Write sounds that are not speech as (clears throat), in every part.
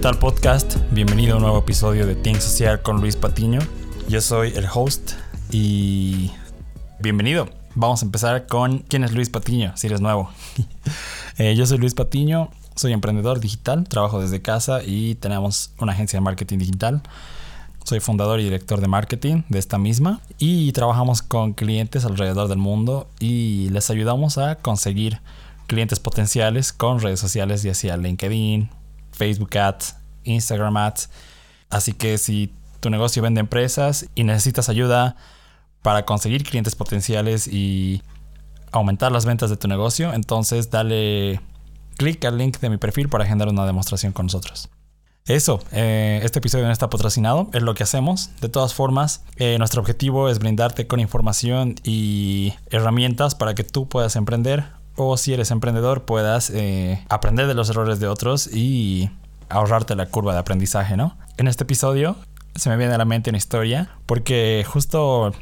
tal podcast? Bienvenido a un nuevo episodio de Think Social con Luis Patiño. Yo soy el host y bienvenido. Vamos a empezar con quién es Luis Patiño, si eres nuevo. (laughs) Eh, yo soy Luis Patiño, soy emprendedor digital, trabajo desde casa y tenemos una agencia de marketing digital. Soy fundador y director de marketing de esta misma y trabajamos con clientes alrededor del mundo y les ayudamos a conseguir clientes potenciales con redes sociales, ya sea LinkedIn, Facebook Ads, Instagram Ads. Así que si tu negocio vende empresas y necesitas ayuda para conseguir clientes potenciales y aumentar las ventas de tu negocio, entonces dale clic al link de mi perfil para agendar una demostración con nosotros. Eso, eh, este episodio no está patrocinado, es lo que hacemos. De todas formas, eh, nuestro objetivo es brindarte con información y herramientas para que tú puedas emprender o si eres emprendedor puedas eh, aprender de los errores de otros y ahorrarte la curva de aprendizaje, ¿no? En este episodio se me viene a la mente una historia porque justo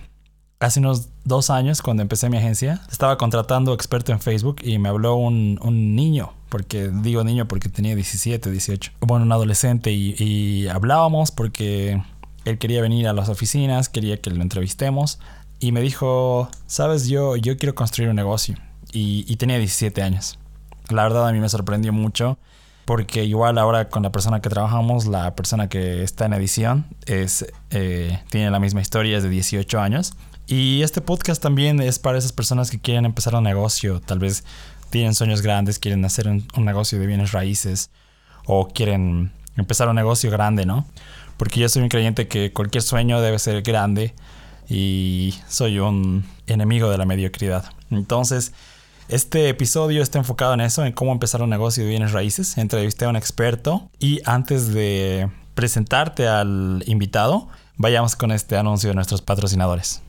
hace unos dos años cuando empecé mi agencia estaba contratando experto en Facebook y me habló un, niño porque digo niño porque tenía 17, 18, bueno, un adolescente y, hablábamos porque él quería venir a las oficinas, quería que lo entrevistemos y me dijo, sabes, yo, yo quiero construir un negocio y, tenía 17 años. La verdad a mí me sorprendió mucho porque igual ahora con la persona que trabajamos, la persona que está en edición es, eh, tiene la misma historia, es de 18 años. Y este podcast también es para esas personas que quieren empezar un negocio, tal vez tienen sueños grandes, quieren hacer un, negocio de bienes raíces o quieren empezar un negocio grande, ¿no? Porque yo soy un creyente que cualquier sueño debe ser grande y soy un enemigo de la mediocridad. Entonces, este episodio está enfocado en eso, en cómo empezar un negocio de bienes raíces. Entrevisté a un experto y antes de presentarte al invitado, vayamos con este anuncio de nuestros patrocinadores.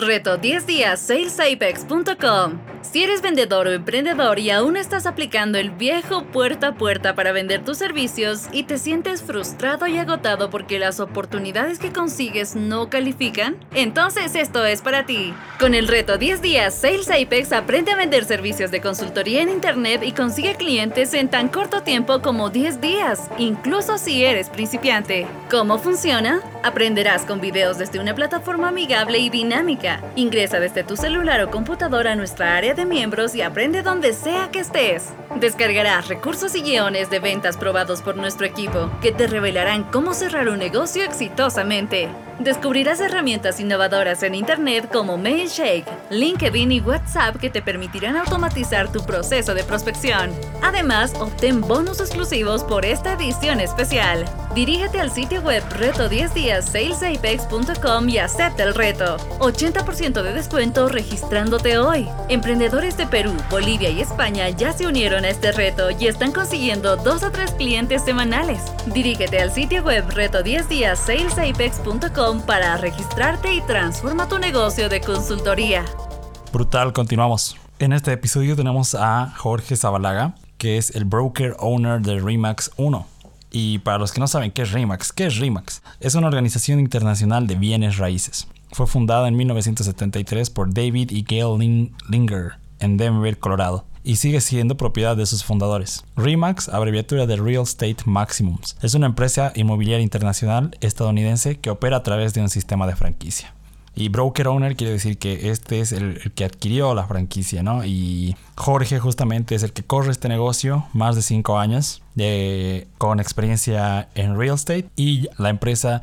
Reto 10 días salesapex.com. Si eres vendedor o emprendedor y aún estás aplicando el viejo puerta a puerta para vender tus servicios y te sientes frustrado y agotado porque las oportunidades que consigues no califican, entonces esto es para ti. Con el reto 10 días Sales Apex aprende a vender servicios de consultoría en internet y consigue clientes en tan corto tiempo como 10 días, incluso si eres principiante. ¿Cómo funciona? Aprenderás con videos desde una plataforma amigable y dinámica Ingresa desde tu celular o computadora a nuestra área de miembros y aprende donde sea que estés. Descargarás recursos y guiones de ventas probados por nuestro equipo que te revelarán cómo cerrar un negocio exitosamente. Descubrirás herramientas innovadoras en Internet como Mailshake, LinkedIn y WhatsApp que te permitirán automatizar tu proceso de prospección. Además, obtén bonos exclusivos por esta edición especial. Dirígete al sitio web reto 10 días salesapex.com y acepta el reto. 80% de descuento registrándote hoy. Emprendedores de Perú, Bolivia y España ya se unieron a este reto y están consiguiendo 2 o 3 clientes semanales. Dirígete al sitio web reto 10 días salesapex.com para registrarte y transforma tu negocio de consultoría. Brutal, continuamos. En este episodio tenemos a Jorge Zabalaga, que es el broker owner de Remax 1. Y para los que no saben qué es Remax, ¿qué es Remax? Es una organización internacional de bienes raíces. Fue fundada en 1973 por David y Gail Linger en Denver, Colorado y sigue siendo propiedad de sus fundadores. REMAX, abreviatura de Real Estate Maximums, es una empresa inmobiliaria internacional estadounidense que opera a través de un sistema de franquicia. Y broker owner quiere decir que este es el, que adquirió la franquicia, ¿no? Y Jorge justamente es el que corre este negocio, más de 5 años, con experiencia en real estate. Y la empresa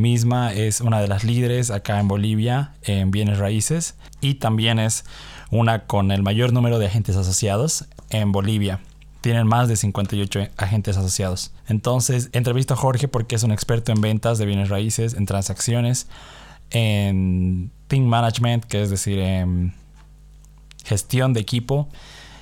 misma es una de las líderes acá en Bolivia en bienes raíces. Y también es una con el mayor número de agentes asociados en Bolivia. Tienen más de 58 agentes asociados. Entonces, entrevisto a Jorge porque es un experto en ventas de bienes raíces, en transacciones, en team management, que es decir, en gestión de equipo.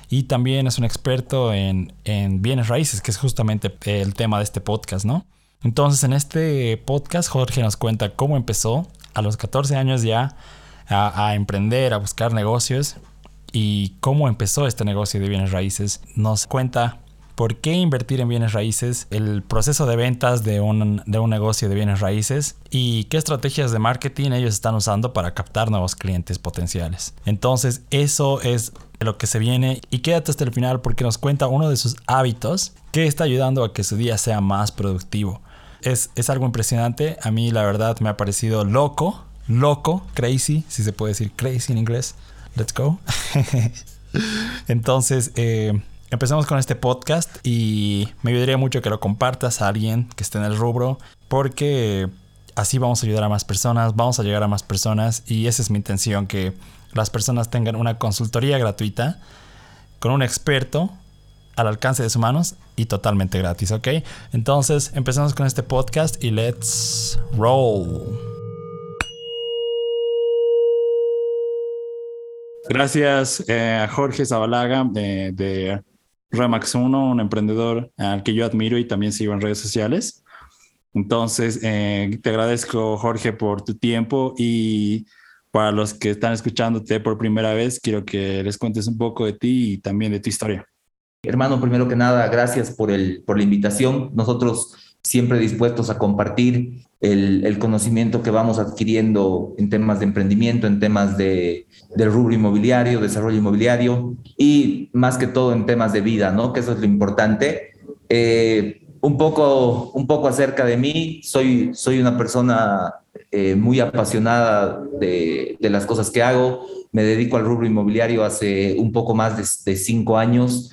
Y también es un experto en, en bienes raíces, que es justamente el tema de este podcast, ¿no? Entonces, en este podcast, Jorge nos cuenta cómo empezó a los 14 años ya a, emprender, a buscar negocios y cómo empezó este negocio de bienes raíces. Nos cuenta por qué invertir en bienes raíces, el proceso de ventas de un, de un, negocio de bienes raíces y qué estrategias de marketing ellos están usando para captar nuevos clientes potenciales. Entonces, eso es lo que se viene y quédate hasta el final porque nos cuenta uno de sus hábitos que está ayudando a que su día sea más productivo. Es, es algo impresionante, a mí la verdad me ha parecido loco, loco, crazy, si se puede decir crazy en inglés. Let's go. (laughs) Entonces, eh, empezamos con este podcast y me ayudaría mucho que lo compartas a alguien que esté en el rubro porque así vamos a ayudar a más personas, vamos a llegar a más personas y esa es mi intención, que las personas tengan una consultoría gratuita con un experto al alcance de sus manos y totalmente gratis, ¿ok? Entonces empezamos con este podcast y let's roll. Gracias eh, a Jorge Zabalaga de, Remax 1, un emprendedor al que yo admiro y también sigo en redes sociales. Entonces, eh, te agradezco, Jorge, por tu tiempo y para los que están escuchándote por primera vez, quiero que les cuentes un poco de ti y también de tu historia. Hermano, primero que nada, gracias por, el, por la invitación. Nosotros siempre dispuestos a compartir el, el, conocimiento que vamos adquiriendo en temas de emprendimiento, en temas de, del rubro inmobiliario, desarrollo inmobiliario y más que todo en temas de vida, ¿no? Que eso es lo importante. Eh, un poco, un poco acerca de mí, soy, soy una persona eh, muy apasionada de, de, las cosas que hago, me dedico al rubro inmobiliario hace un poco más de, de cinco años,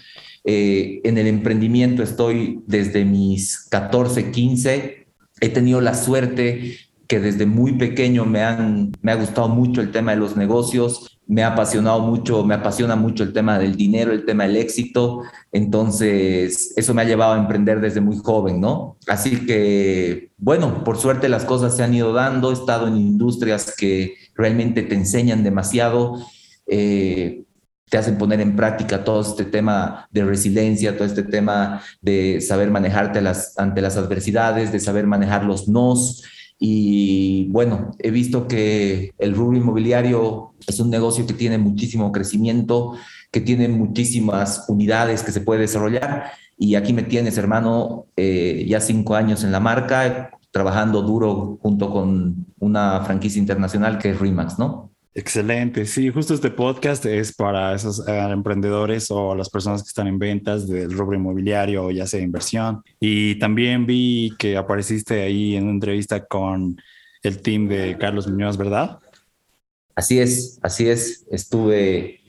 eh, en el emprendimiento estoy desde mis 14, 15, he tenido la suerte que desde muy pequeño me, ha gustado mucho el tema de los negocios, me ha apasionado mucho, me apasiona mucho el tema del dinero, el tema del éxito, entonces eso me ha llevado a emprender desde muy joven, ¿no? Así que, bueno, por suerte las cosas se han ido dando, he estado en industrias que realmente te enseñan demasiado, eh, te hacen poner en práctica todo este tema de resiliencia, todo este tema de saber manejarte ante las adversidades, de saber manejar los nos, y bueno, he visto que el rubro inmobiliario es un negocio que tiene muchísimo crecimiento, que tiene muchísimas unidades que se puede desarrollar. Y aquí me tienes, hermano, eh, ya cinco años en la marca, trabajando duro junto con una franquicia internacional que es Remax, ¿no? Excelente, sí, justo este podcast es para esos eh, emprendedores o las personas que están en ventas del rubro inmobiliario o ya sea inversión. Y también vi que apareciste ahí en una entrevista con el team de Carlos Muñoz, ¿verdad? Así es, así es. Estuve,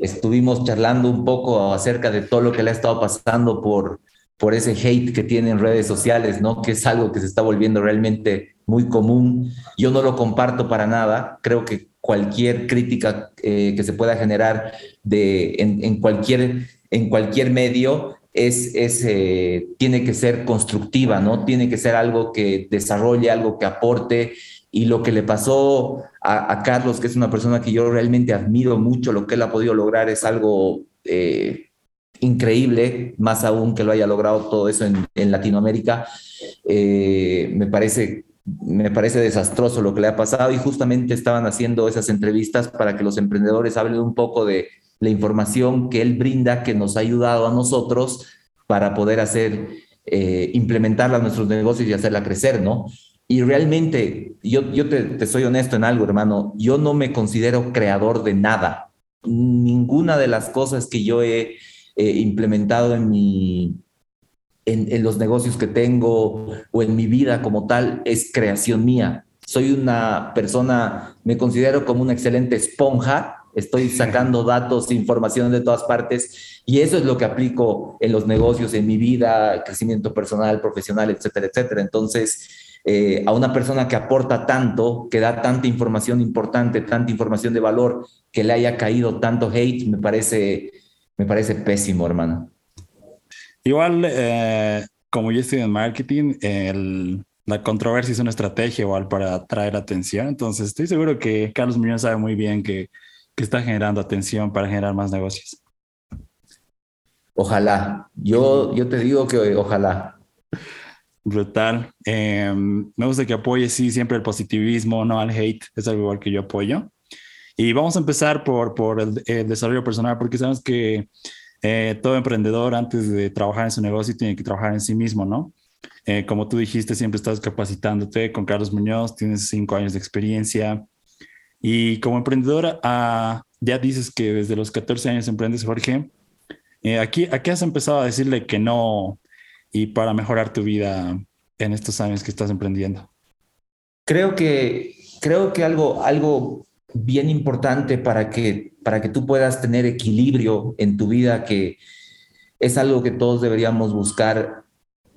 estuvimos charlando un poco acerca de todo lo que le ha estado pasando por, por ese hate que tiene en redes sociales, ¿no? Que es algo que se está volviendo realmente muy común. Yo no lo comparto para nada. Creo que cualquier crítica eh, que se pueda generar de, en, en, cualquier, en cualquier medio es, es eh, tiene que ser constructiva, ¿no? Tiene que ser algo que desarrolle, algo que aporte. Y lo que le pasó a, a Carlos, que es una persona que yo realmente admiro mucho, lo que él ha podido lograr es algo eh, increíble, más aún que lo haya logrado todo eso en, en Latinoamérica. Eh, me parece me parece desastroso lo que le ha pasado y justamente estaban haciendo esas entrevistas para que los emprendedores hablen un poco de la información que él brinda, que nos ha ayudado a nosotros para poder hacer, eh, implementarla en nuestros negocios y hacerla crecer, ¿no? Y realmente, yo, yo te, soy honesto en algo, hermano, yo no me considero creador de nada. Ninguna de las cosas que yo he implementado en mi, en, en, los negocios que tengo o en mi vida como tal es creación mía. Soy una persona, me considero como una excelente esponja, estoy sacando datos, información de todas partes y eso es lo que aplico en los negocios, en mi vida, crecimiento personal, profesional, etcétera, etcétera. Entonces, eh, a una persona que aporta tanto, que da tanta información importante, tanta información de valor, que le haya caído tanto hate, me parece, me parece pésimo, hermano. Igual, eh, como yo estoy en marketing, el, la controversia es una estrategia igual para atraer atención. Entonces, estoy seguro que Carlos Muñoz sabe muy bien que, que está generando atención para generar más negocios. Ojalá. Yo, yo te digo que ojalá. Brutal. Eh, me gusta que apoyes, sí, siempre el positivismo, no al hate. Es algo igual que yo apoyo. Y vamos a empezar por, por el, el desarrollo personal, porque sabemos que eh, todo emprendedor antes de trabajar en su negocio tiene que trabajar en sí mismo, ¿no? Eh, como tú dijiste, siempre estás capacitándote con Carlos Muñoz, tienes cinco años de experiencia y como emprendedor, ¿a, ya dices que desde los 14 años emprendes, Jorge. Eh, aquí, aquí has empezado a decirle que no y para mejorar tu vida en estos años que estás emprendiendo. Creo que, creo que algo, algo bien importante para que, para que tú puedas tener equilibrio en tu vida, que es algo que todos deberíamos buscar,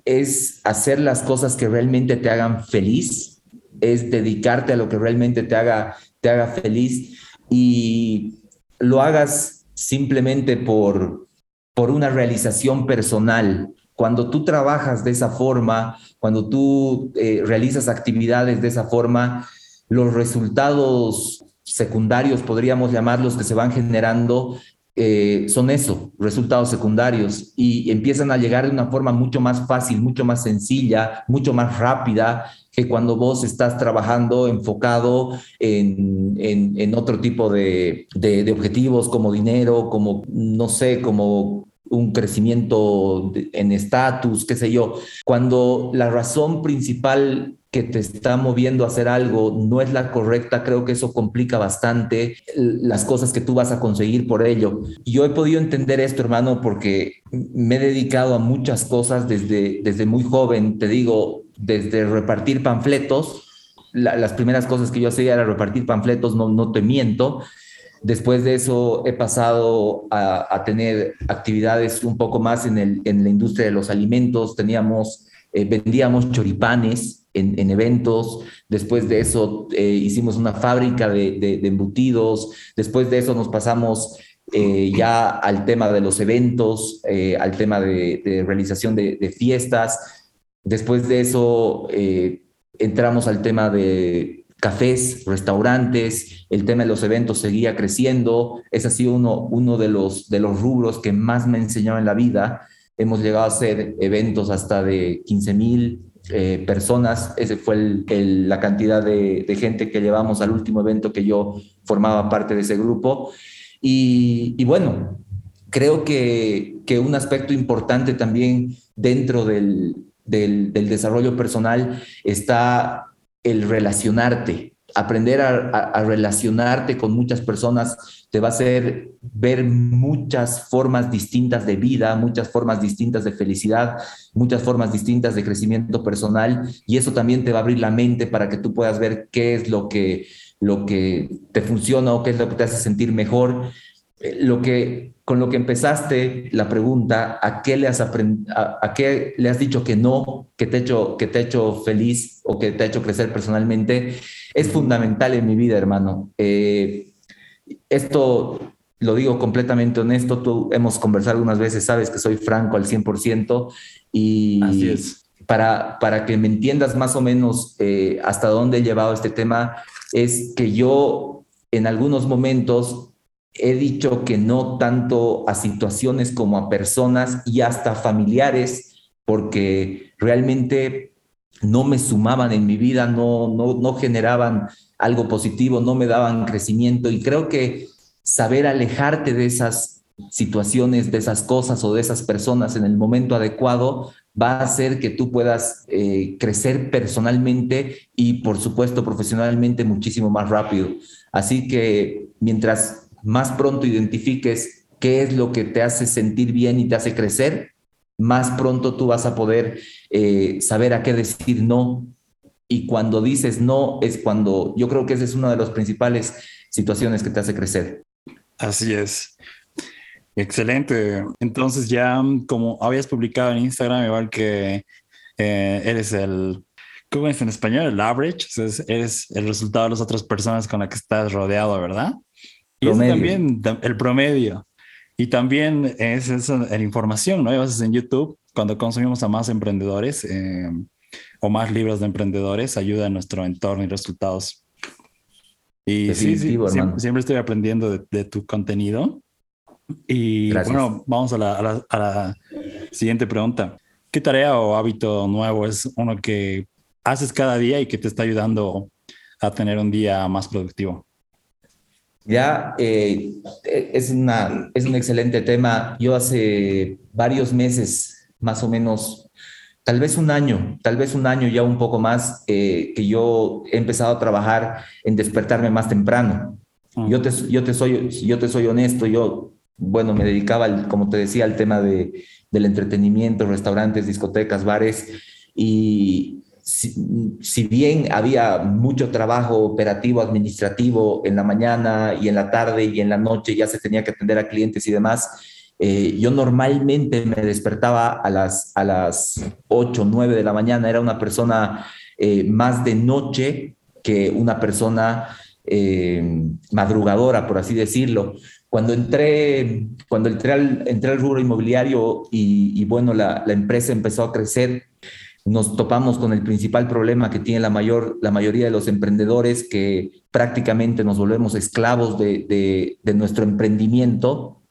es hacer las cosas que realmente te hagan feliz, es dedicarte a lo que realmente te haga, te haga feliz y lo hagas simplemente por, por una realización personal. Cuando tú trabajas de esa forma, cuando tú eh, realizas actividades de esa forma, los resultados secundarios, podríamos llamarlos, que se van generando, eh, son eso, resultados secundarios, y empiezan a llegar de una forma mucho más fácil, mucho más sencilla, mucho más rápida que cuando vos estás trabajando enfocado en, en, otro tipo de, de, objetivos como dinero, como, no sé, como un crecimiento en estatus, qué sé yo. Cuando la razón principal que te está moviendo a hacer algo no es la correcta, creo que eso complica bastante las cosas que tú vas a conseguir por ello. Yo he podido entender esto, hermano, porque me he dedicado a muchas cosas desde, desde muy joven, te digo, desde repartir panfletos. las primeras cosas que yo hacía era repartir panfletos, no, no te miento. Después de eso he pasado a, tener actividades un poco más en, el, en la industria de los alimentos. Teníamos, eh, vendíamos choripanes, en, eventos. Después de eso eh, hicimos una fábrica de, embutidos. Después de eso nos pasamos eh, ya al tema de los eventos, eh, al tema de, realización de, fiestas. Después de eso entramos al tema de cafés, restaurantes, el tema de los eventos seguía creciendo. Ese ha sido uno, uno de, los, de los rubros que más me enseñó en la vida. Hemos llegado a hacer eventos hasta de 15 mil, eh, personas, ese fue la cantidad de, gente que llevamos al último evento que yo formaba parte de ese grupo. Y, bueno, creo que, que, un aspecto importante también dentro del, del, del desarrollo personal está el relacionarte, aprender a, relacionarte con muchas personas te va a hacer ver muchas formas distintas de vida, muchas formas distintas de felicidad, muchas formas distintas de crecimiento personal y eso también te va a abrir la mente para que tú puedas ver qué es lo que, lo que te funciona o qué es lo que te hace sentir mejor. Lo que, con lo que empezaste la pregunta, ¿a qué le has, a, a, qué le has dicho que no, que te, ha hecho, que te ha hecho feliz o que te ha hecho crecer personalmente? es fundamental en mi vida, hermano. Eh, esto lo digo completamente honesto, tú hemos conversado algunas veces, sabes que soy franco al 100% y Así es. Para, para que me entiendas más o menos eh, hasta dónde he llevado este tema, es que yo en algunos momentos he dicho que no tanto a situaciones como a personas y hasta familiares, porque realmente no me sumaban en mi vida, no, no, no generaban algo positivo, no me daban crecimiento y creo que saber alejarte de esas situaciones, de esas cosas o de esas personas en el momento adecuado va a hacer que tú puedas eh, crecer personalmente y por supuesto profesionalmente muchísimo más rápido. Así que mientras más pronto identifiques qué es lo que te hace sentir bien y te hace crecer, más pronto tú vas a poder eh, saber a qué decir no. Y cuando dices no es cuando yo creo que esa es una de las principales situaciones que te hace crecer. Así es. Excelente. Entonces ya como habías publicado en Instagram, igual que eh, eres el, ¿cómo es en español? El average, eres el resultado de las otras personas con las que estás rodeado, ¿verdad? Y también el promedio. Y también es, eso la información, ¿no? Hay veces en YouTube, cuando consumimos a más emprendedores eh, o más libros de emprendedores, ayuda a nuestro entorno y resultados. Y sí, sí siempre, estoy aprendiendo de, tu contenido. Y bueno, vamos a la, a la siguiente pregunta. ¿Qué tarea o hábito nuevo es uno que haces cada día y que te está ayudando a tener un día más productivo? Ya, eh, es, una, es un excelente tema. Yo hace varios meses, más o menos, tal vez un año, tal vez un año ya un poco más, eh, que yo he empezado a trabajar en despertarme más temprano. Mm. Yo, te, yo, te soy, yo te soy honesto, yo, bueno, me dedicaba, como te decía, al tema de, del entretenimiento, restaurantes, discotecas, bares, y si, bien había mucho trabajo operativo, administrativo en la mañana y en la tarde y en la noche, ya se tenía que atender a clientes y demás, eh, yo normalmente me despertaba a las, a las 8, 9 de la mañana, era una persona eh, más de noche que una persona eh, madrugadora, por así decirlo. Cuando entré, cuando entré al, entré al rubro inmobiliario y, bueno, la, la empresa empezó a crecer, nos topamos con el principal problema que tiene la, mayor, la mayoría de los emprendedores, que prácticamente nos volvemos esclavos de, nuestro emprendimiento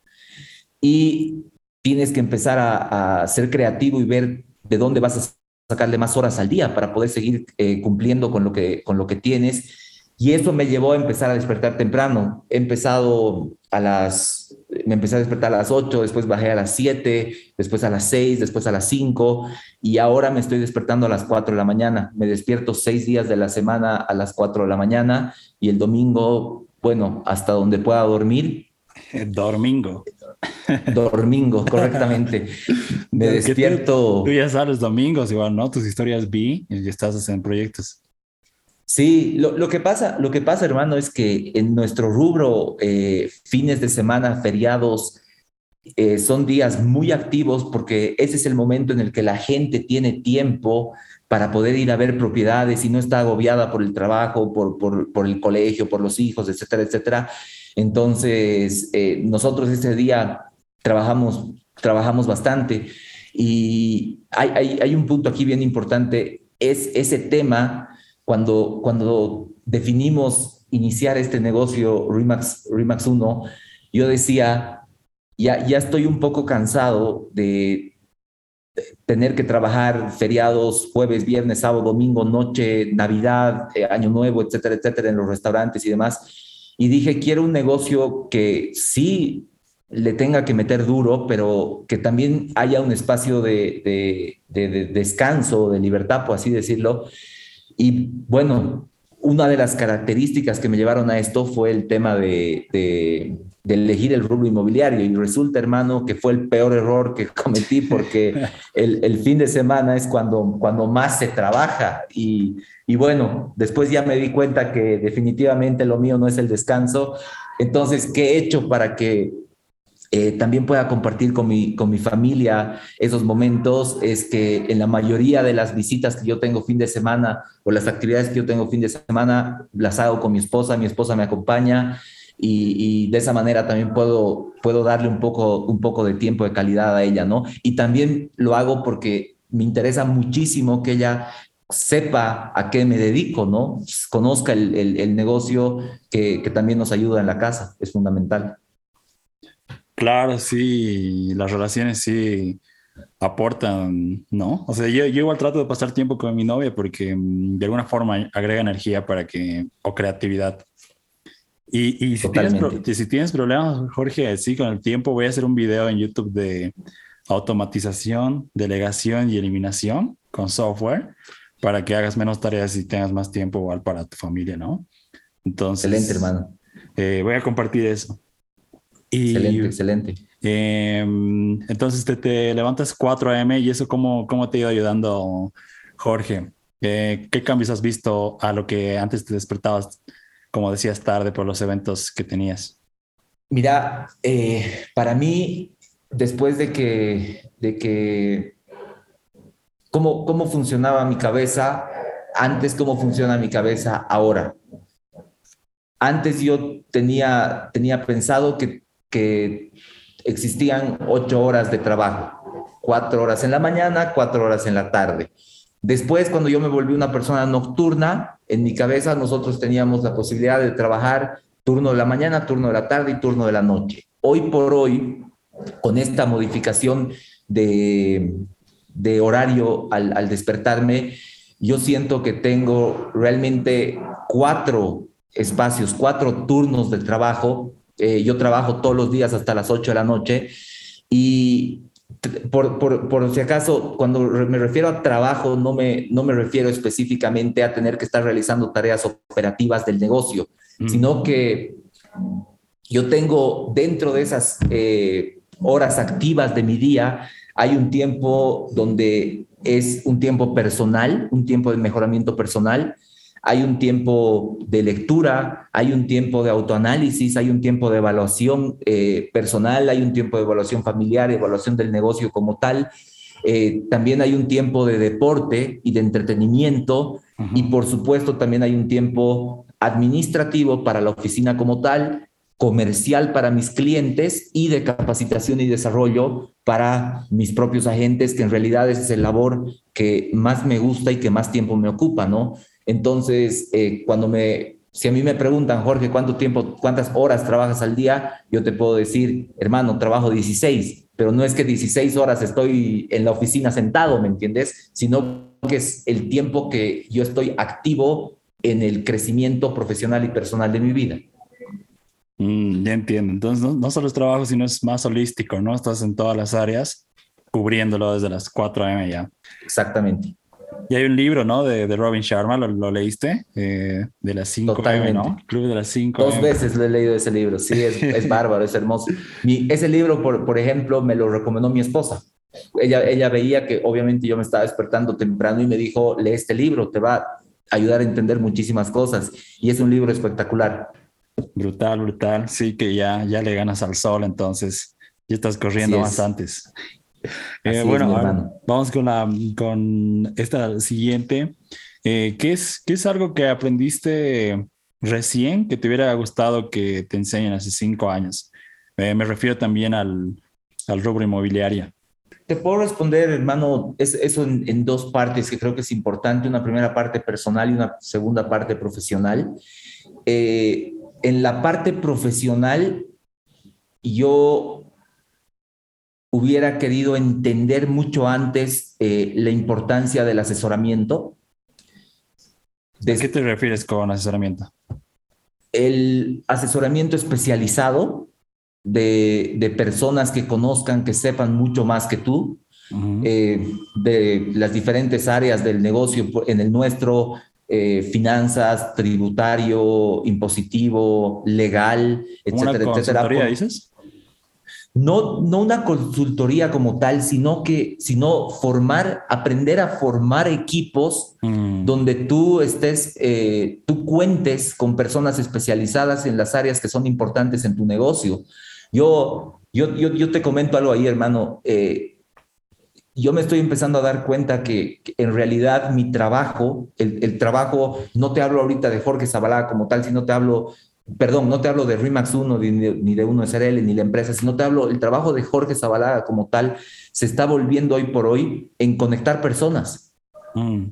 y tienes que empezar a, ser creativo y ver de dónde vas a sacarle más horas al día para poder seguir eh, cumpliendo con lo, que, con lo que tienes y eso me llevó a empezar a despertar temprano. He empezado a las, me empecé a despertar a las 8, después bajé a las 7, después a las 6, después a las 5 y ahora me estoy despertando a las 4 de la mañana. Me despierto seis días de la semana a las 4 de la mañana y el domingo, bueno, hasta donde pueda dormir. Domingo. Domingo, (laughs) correctamente. Me despierto. Tú, ya sabes domingos, igual, ¿no? Tus historias vi y estás en proyectos. Sí, lo, que pasa, lo que pasa, hermano, es que en nuestro rubro, eh, fines de semana, feriados, eh, son días muy activos porque ese es el momento en el que la gente tiene tiempo para poder ir a ver propiedades y no está agobiada por el trabajo, por, por, el colegio, por los hijos, etcétera, etcétera. Entonces, eh, nosotros ese día trabajamos, trabajamos bastante y hay, hay, hay un punto aquí bien importante, es ese tema cuando, cuando definimos iniciar este negocio Remax, Remax 1, yo decía, ya, ya estoy un poco cansado de tener que trabajar feriados, jueves, viernes, sábado, domingo, noche, Navidad, eh, Año Nuevo, etcétera, etcétera, en los restaurantes y demás. Y dije, quiero un negocio que sí le tenga que meter duro, pero que también haya un espacio de, de, de, de descanso, de libertad, por así decirlo, y bueno, una de las características que me llevaron a esto fue el tema de, elegir el rubro inmobiliario. Y resulta, hermano, que fue el peor error que (laughs) cometí porque el, el fin de semana es cuando, cuando más se trabaja. Y, y bueno, después ya me di cuenta que definitivamente lo mío no es el descanso. Entonces, ¿qué he hecho para que eh, también pueda compartir con mi, con mi familia esos momentos, es que en la mayoría de las visitas que yo tengo fin de semana o las actividades que yo tengo fin de semana, las hago con mi esposa, mi esposa me acompaña y, de esa manera también puedo, puedo darle un poco, un poco de tiempo de calidad a ella, ¿no? Y también lo hago porque me interesa muchísimo que ella sepa a qué me dedico, ¿no? Conozca el, el, negocio que, que también nos ayuda en la casa, es fundamental. Claro, sí, las relaciones sí aportan, ¿no? O sea, yo, yo, igual trato de pasar tiempo con mi novia porque mm, de alguna forma agrega energía para que, o creatividad. Y, y si, tienes, si tienes problemas, Jorge, sí, con el tiempo voy a hacer un video en YouTube de automatización, delegación y eliminación con software para que hagas menos tareas y tengas más tiempo igual para tu familia, ¿no? Entonces, excelente, hermano. Eh, voy a compartir eso excelente, excelente. Em, entonces te, levantas 4 a.m. y eso cómo, cómo te ha ido ayudando, Jorge. Eh, ¿Qué cambios has visto a lo que antes te despertabas, como decías, tarde por los eventos que tenías? Mira, eh, para mí, después de que, de que cómo, cómo funcionaba mi cabeza, antes cómo funciona mi cabeza ahora. Antes yo tenía, tenía pensado que que existían ocho horas de trabajo, cuatro horas en la mañana, cuatro horas en la tarde. Después, cuando yo me volví una persona nocturna, en mi cabeza nosotros teníamos la posibilidad de trabajar turno de la mañana, turno de la tarde y turno de la noche. Hoy por hoy, con esta modificación de, horario al despertarme, yo siento que tengo realmente cuatro espacios, cuatro turnos de trabajo eh, yo trabajo todos los días hasta las 8 de la noche y por, por, por, si acaso, cuando me refiero a trabajo, no me, no me refiero específicamente a tener que estar realizando tareas operativas del negocio, sino que yo tengo dentro de esas eh, horas activas de mi día, hay un tiempo donde es un tiempo personal, un tiempo de mejoramiento personal, hay un tiempo de lectura, hay un tiempo de autoanálisis, hay un tiempo de evaluación eh, personal, hay un tiempo de evaluación familiar, evaluación del negocio como tal. Eh, también hay un tiempo de deporte y de entretenimiento y por supuesto también hay un tiempo administrativo para la oficina como tal, comercial para mis clientes y de capacitación y desarrollo para mis propios agentes, que en realidad es el labor que más me gusta y que más tiempo me ocupa, ¿no? Entonces, eh, cuando me, si a mí me preguntan, Jorge, ¿cuánto tiempo, cuántas horas trabajas al día? Yo te puedo decir, hermano, trabajo 16, pero no es que 16 horas estoy en la oficina sentado, ¿me entiendes? Sino que es el tiempo que yo estoy activo en el crecimiento profesional y personal de mi vida. Mm, ya entiendo. Entonces, no, no, solo es trabajo, sino es más holístico, ¿no? Estás en todas las áreas, cubriéndolo desde las 4 a.m. ya. Exactamente. Y hay un libro, ¿no? De, de Robin Sharma, ¿lo, leíste? Eh, de las 5 AM, ¿no? Club de las 5 Dos veces lo he leído ese libro, sí, es, es bárbaro, es hermoso. Mi, ese libro, por, por ejemplo, me lo recomendó mi esposa. Ella, ella veía que obviamente yo me estaba despertando temprano y me dijo, lee este libro, te va a ayudar a entender muchísimas cosas. Y es un libro espectacular. Brutal, brutal. Sí, que ya, ya le ganas al sol, entonces ya estás corriendo más antes. Eh, bueno, vamos con, la, con esta siguiente. Eh, ¿qué, es, ¿Qué es algo que aprendiste recién que te hubiera gustado que te enseñen hace cinco años? Eh, me refiero también al, al rubro inmobiliario. Te puedo responder, hermano, es, eso en, en, dos partes que creo que es importante, una primera parte personal y una segunda parte profesional. en la parte profesional, yo hubiera querido entender mucho antes eh, la importancia del asesoramiento. ¿De qué te refieres con asesoramiento? El asesoramiento especializado de, de personas que conozcan, que sepan mucho más que tú, eh, de las diferentes áreas del negocio, en el nuestro, eh, finanzas, tributario, impositivo, legal, etcétera, etcétera. dices? No, no una consultoría como tal, sino que, sino formar, aprender a formar equipos mm. donde tú estés, eh, tú cuentes con personas especializadas en las áreas que son importantes en tu negocio. Yo, yo, yo, te comento algo ahí, hermano. Eh, yo me estoy empezando a dar cuenta que, en realidad mi trabajo, el, el, trabajo, no te hablo ahorita de Jorge Zabalá como tal, sino te hablo perdón, no te hablo de Remax 1 ni de, Uno SRL ni la empresa, sino te hablo, el trabajo de Jorge Zabalaga como tal se está volviendo hoy por hoy en conectar personas. Mm.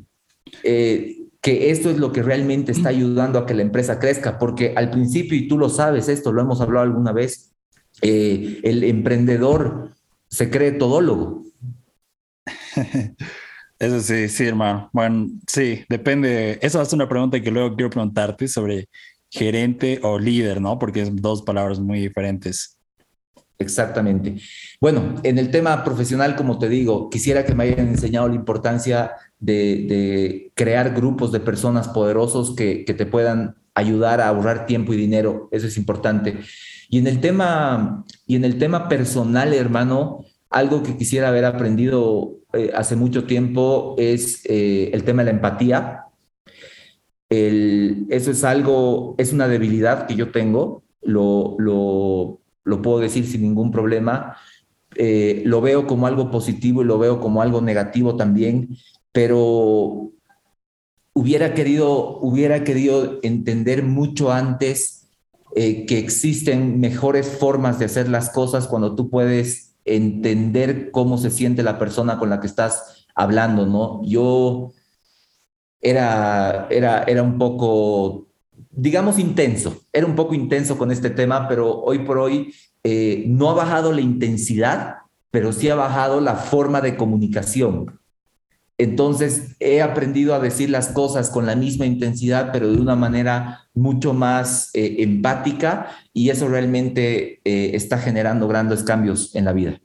Eh, que esto es lo que realmente está (clears throat) ayudando a que la empresa crezca, porque al principio, y tú lo sabes, esto lo hemos hablado alguna vez, eh, el emprendedor se cree todólogo. (laughs) Eso sí, sí, hermano. Bueno, sí, depende. Esa es una pregunta que luego quiero preguntarte sobre gerente o líder, ¿no? Porque son dos palabras muy diferentes. Exactamente. Bueno, en el tema profesional, como te digo, quisiera que me hayan enseñado la importancia de, crear grupos de personas poderosos que, te puedan ayudar a ahorrar tiempo y dinero. Eso es importante. Y en el tema, y en el tema personal, hermano, algo que quisiera haber aprendido eh, hace mucho tiempo es eh, el tema de la empatía eso es algo, es una debilidad que yo tengo, lo, lo, lo puedo decir sin ningún problema. Eh, lo veo como algo positivo y lo veo como algo negativo también, pero hubiera querido, hubiera querido entender mucho antes eh, que existen mejores formas de hacer las cosas cuando tú puedes entender cómo se siente la persona con la que estás hablando, ¿no? Yo era, era, era un poco, digamos, intenso. Era un poco intenso con este tema, pero hoy por hoy eh, no ha bajado la intensidad, pero sí ha bajado la forma de comunicación. Entonces he aprendido a decir las cosas con la misma intensidad, pero de una manera mucho más eh, empática y eso realmente eh, está generando grandes cambios en la vida.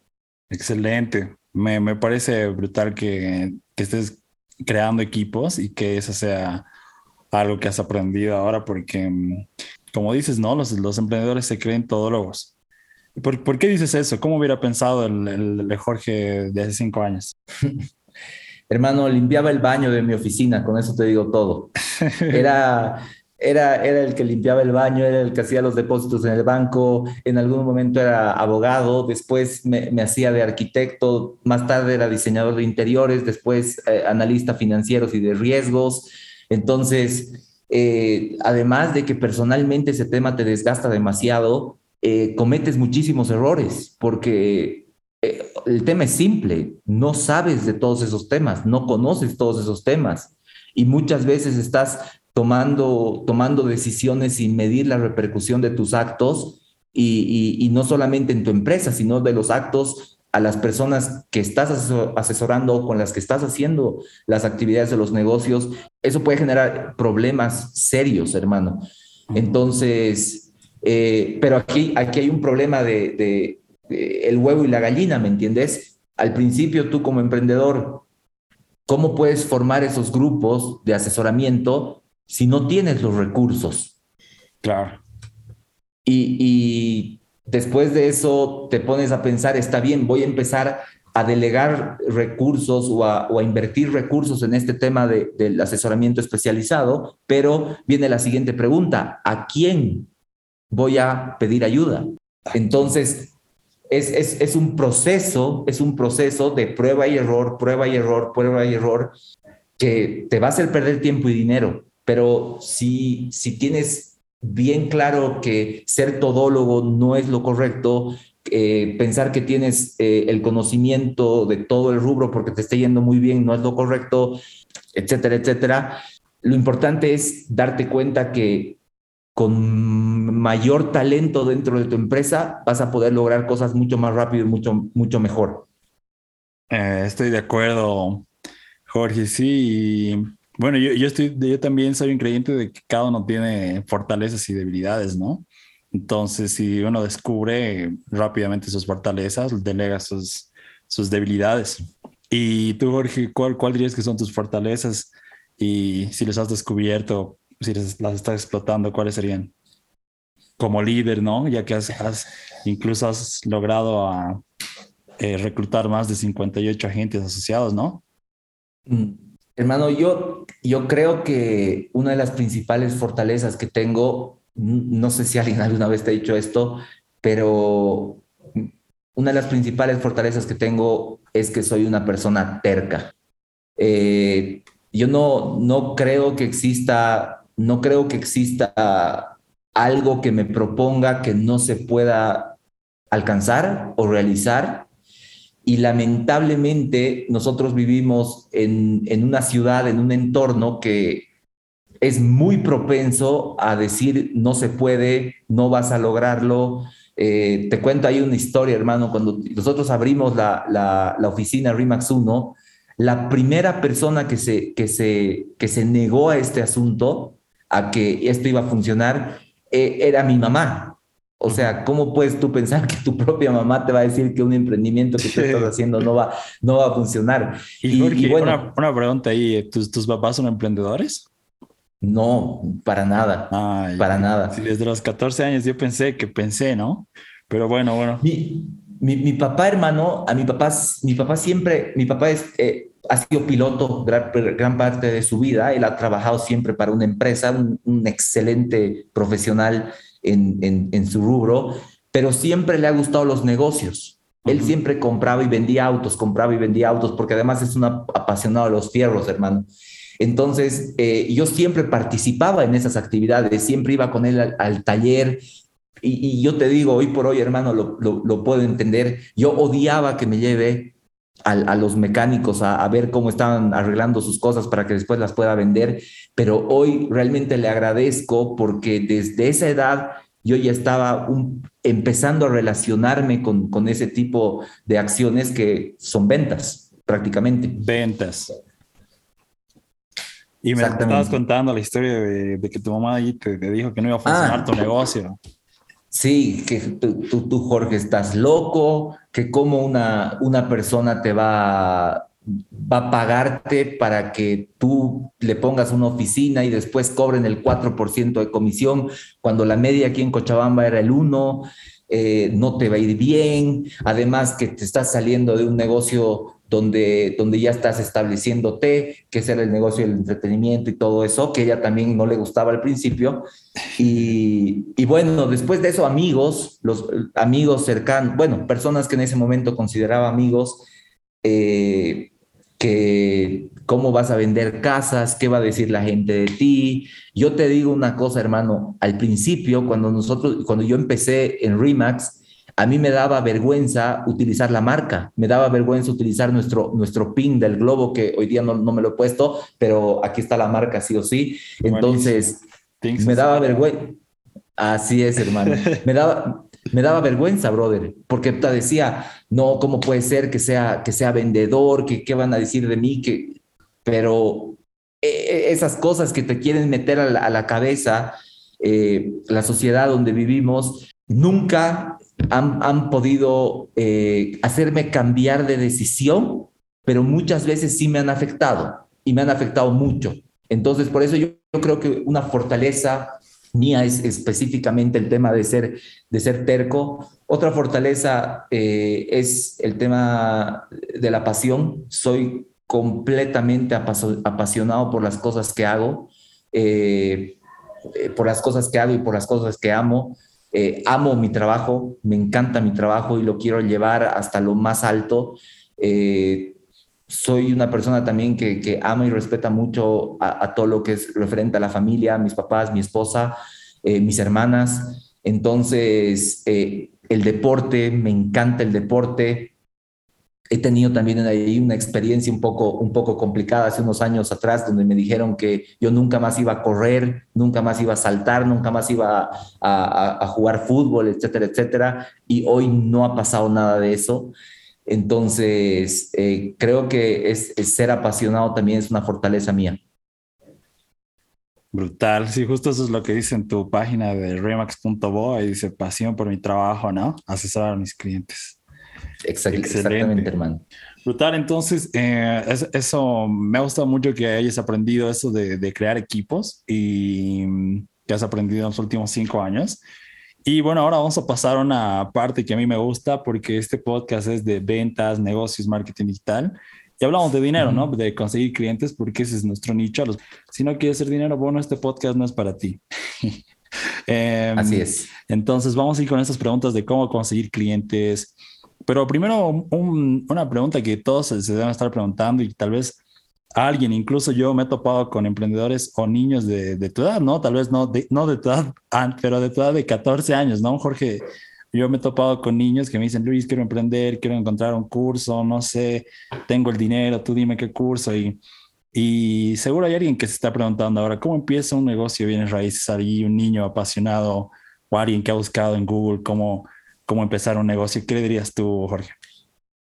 Excelente. Me, me parece brutal que, que estés creando equipos y que eso sea algo que has aprendido ahora porque mm, como dices, ¿no? Los, los emprendedores se creen todólogos. ¿Por, ¿Por qué dices eso? ¿Cómo hubiera pensado el, el, Jorge de hace cinco años? (laughs) Hermano, limpiaba el baño de mi oficina, con eso te digo todo. (laughs) Era, era, era el que limpiaba el baño, era el que hacía los depósitos en el banco, en algún momento era abogado, después me, hacía de arquitecto, más tarde era diseñador de interiores, después eh, analista financieros y de riesgos. Entonces, eh, además de que personalmente ese tema te desgasta demasiado, eh, cometes muchísimos errores porque el tema es simple, no sabes de todos esos temas, no conoces todos esos temas y muchas veces estás tomando, tomando decisiones sin medir la repercusión de tus actos y, y no solamente en tu empresa, sino de los actos a las personas que estás asesorando, con las que estás haciendo las actividades de los negocios, eso puede generar problemas serios, hermano. Entonces, eh, pero aquí, aquí hay un problema de, el huevo y la gallina, ¿me entiendes? Al principio tú como emprendedor, ¿cómo puedes formar esos grupos de asesoramiento si no tienes los recursos? Claro. y Después de eso te pones a pensar, está bien, voy a empezar a delegar recursos o a, invertir recursos en este tema del asesoramiento especializado, pero viene la siguiente pregunta, ¿a quién voy a pedir ayuda? Entonces, es, es, un proceso, es un proceso de prueba y error, prueba y error, prueba y error, que te va a hacer perder tiempo y dinero, pero si, si tienes bien claro que ser todólogo no es lo correcto, eh, pensar que tienes eh, el conocimiento de todo el rubro porque te está yendo muy bien no es lo correcto, etcétera, etcétera. Lo importante es darte cuenta que con mayor talento dentro de tu empresa vas a poder lograr cosas mucho más rápido y mucho, mucho mejor. Eh, estoy de acuerdo, Jorge, sí. Bueno, yo, yo, estoy, yo también soy un creyente de que cada uno tiene fortalezas y debilidades, ¿no? Entonces, si uno descubre rápidamente sus fortalezas, delega sus, sus debilidades. Y tú, Jorge, ¿cuál, ¿cuál dirías que son tus fortalezas? Y si les has descubierto, si las estás explotando, ¿cuáles serían? Como líder, ¿no? Ya que has, has incluso has logrado a, eh, reclutar más de 58 agentes asociados, ¿no? Mm. Hermano, yo, yo creo que una de las principales fortalezas que tengo, no sé si alguien (laughs) alguna vez te ha dicho esto, pero una de las principales fortalezas que tengo es que soy una persona terca. Eh, yo no, no creo que exista, no creo que exista algo que me proponga que no se pueda alcanzar o realizar y lamentablemente nosotros vivimos en, una ciudad, en un entorno que es muy propenso a decir no se puede, no vas a lograrlo. Eh, te cuento ahí una historia, hermano, cuando nosotros abrimos la, la, oficina RIMAX 1, la primera persona que se, que, se, que se negó a este asunto, a que esto iba a funcionar, eh, era mi mamá. O sea, ¿cómo puedes tú pensar que tu propia mamá te va a decir que un emprendimiento que tú estás haciendo no va, no va a funcionar? Y, bueno, una, pregunta ahí, ¿tus, ¿tus papás son emprendedores? No, para nada, para nada. desde los 14 años yo pensé que pensé, ¿no? Pero bueno, bueno. Mi, mi, papá, hermano, a mi papá, mi papá siempre, mi papá es, eh, ha sido piloto gran, gran, parte de su vida, él ha trabajado siempre para una empresa, un, un excelente profesional en, su rubro, pero siempre le ha gustado los negocios. Él siempre compraba y vendía autos, compraba y vendía autos, porque además es un apasionado de los fierros, hermano. Entonces, eh, yo siempre participaba en esas actividades, siempre iba con él al, taller. Y, yo te digo, hoy por hoy, hermano, lo, lo, puedo entender. Yo odiaba que me lleve a, los mecánicos a, a, ver cómo estaban arreglando sus cosas para que después las pueda vender, pero hoy realmente le agradezco porque desde esa edad yo ya estaba empezando a relacionarme con, con ese tipo de acciones que son ventas prácticamente. Ventas. Y me estabas contando la historia de, que tu mamá ahí te, dijo que no iba a funcionar ah. tu negocio. Sí, que tú, tú, Jorge, estás loco, que como una, una persona te va, va a pagarte para que tú le pongas una oficina y después cobren el 4% de comisión, cuando la media aquí en Cochabamba era el 1%, eh, no te va a ir bien, además que te estás saliendo de un negocio donde, donde ya estás estableciéndote, que es el negocio del entretenimiento y todo eso, que ella también no le gustaba al principio. Y, y, bueno, después de eso, amigos, los amigos cercanos, bueno, personas que en ese momento consideraba amigos, eh, que cómo vas a vender casas, qué va a decir la gente de ti. Yo te digo una cosa, hermano, al principio, cuando nosotros, cuando yo empecé en Remax, a mí me daba vergüenza utilizar la marca, me daba vergüenza utilizar nuestro, nuestro pin del globo, que hoy día no, no me lo he puesto, pero aquí está la marca sí o sí. Entonces, me daba vergüenza. Así es, hermano. Me daba, me daba vergüenza, brother, porque te decía, no, ¿cómo puede ser que sea, que sea vendedor? Que, ¿Qué van a decir de mí? Que, pero e, e, esas cosas que te quieren meter a la, cabeza, eh, la sociedad donde vivimos, nunca han, podido eh, hacerme cambiar de decisión, pero muchas veces sí me han afectado y me han afectado mucho. Entonces, por eso yo, creo que una fortaleza mía es específicamente el tema de ser, de ser terco. Otra fortaleza eh, es el tema de la pasión. Soy completamente apasionado por las cosas que hago, eh, por las cosas que hago y por las cosas que amo. Amo mi trabajo, me encanta mi trabajo y lo quiero llevar hasta lo más alto. soy una persona también que, que ama y respeta mucho a, todo lo que es referente a la familia, mis papás, mi esposa, eh, mis hermanas. Entonces, eh, el deporte, me encanta el deporte. He tenido también ahí una experiencia un poco, un poco complicada hace unos años atrás, donde me dijeron que yo nunca más iba a correr, nunca más iba a saltar, nunca más iba a, jugar fútbol, etcétera, etcétera. Y hoy no ha pasado nada de eso. Entonces, eh, creo que es, ser apasionado también es una fortaleza mía. Brutal, sí, justo eso es lo que dice en tu página de remax.bo, ahí dice pasión por mi trabajo, ¿no? Asesorar a mis clientes. Exactamente, hermano. Brutal, entonces, eh, eso me ha gustado mucho que hayas aprendido eso de, de, crear equipos y mm, que has aprendido en los últimos cinco años. Y bueno, ahora vamos a pasar a una parte que a mí me gusta porque este podcast es de ventas, negocios, marketing digital. Y hablamos de dinero, ¿no? De conseguir clientes, porque ese es nuestro nicho. Si no quieres hacer dinero, bueno, este podcast no es para ti. (laughs) Em, Así es. Entonces, vamos a ir con estas preguntas de cómo conseguir clientes. Pero primero, una pregunta que todos se deben estar preguntando y tal vez alguien, incluso yo me he topado con emprendedores o niños de, de tu edad, ¿no? Tal vez no de, no de tu edad, pero de tu edad de 14 años, ¿no? Jorge, yo me he topado con niños que me dicen, Luis, quiero emprender, quiero encontrar un curso, no sé, tengo el dinero, tú dime qué curso. Y, y seguro hay alguien que se está preguntando ahora, ¿cómo empieza un negocio de bienes raíces? Hay un niño apasionado o alguien que ha buscado en Google cómo, cómo empezar un negocio. ¿Qué le dirías tú, Jorge?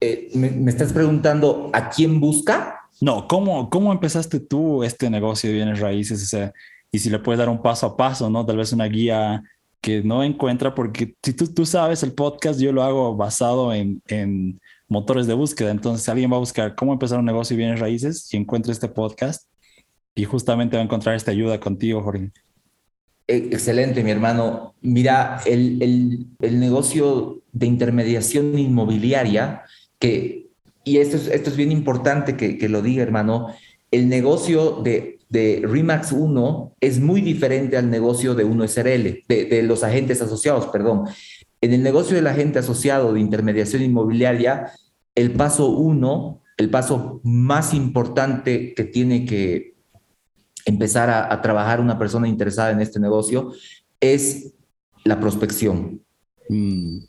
Eh, me, estás preguntando a quién busca? No, ¿cómo, ¿cómo empezaste tú este negocio de bienes raíces? O sea, y si le puedes dar un paso a paso, ¿no? Tal vez una guía que no encuentra, porque si tú, tú sabes el podcast, yo lo hago basado en, en motores de búsqueda. Entonces, alguien va a buscar cómo empezar un negocio y bienes raíces y encuentra este podcast y justamente va a encontrar esta ayuda contigo, Jorge. E, excelente, mi hermano. Mira, el, el, el negocio de intermediación inmobiliaria, que, y esto es, esto es bien importante que, que lo diga, hermano, el negocio de de RIMAX 1 es muy diferente al negocio de 1SRL, de, de los agentes asociados, perdón. En el negocio del agente asociado de intermediación inmobiliaria, el paso 1, el paso más importante que tiene que empezar a, trabajar una persona interesada en este negocio es la prospección. Mm.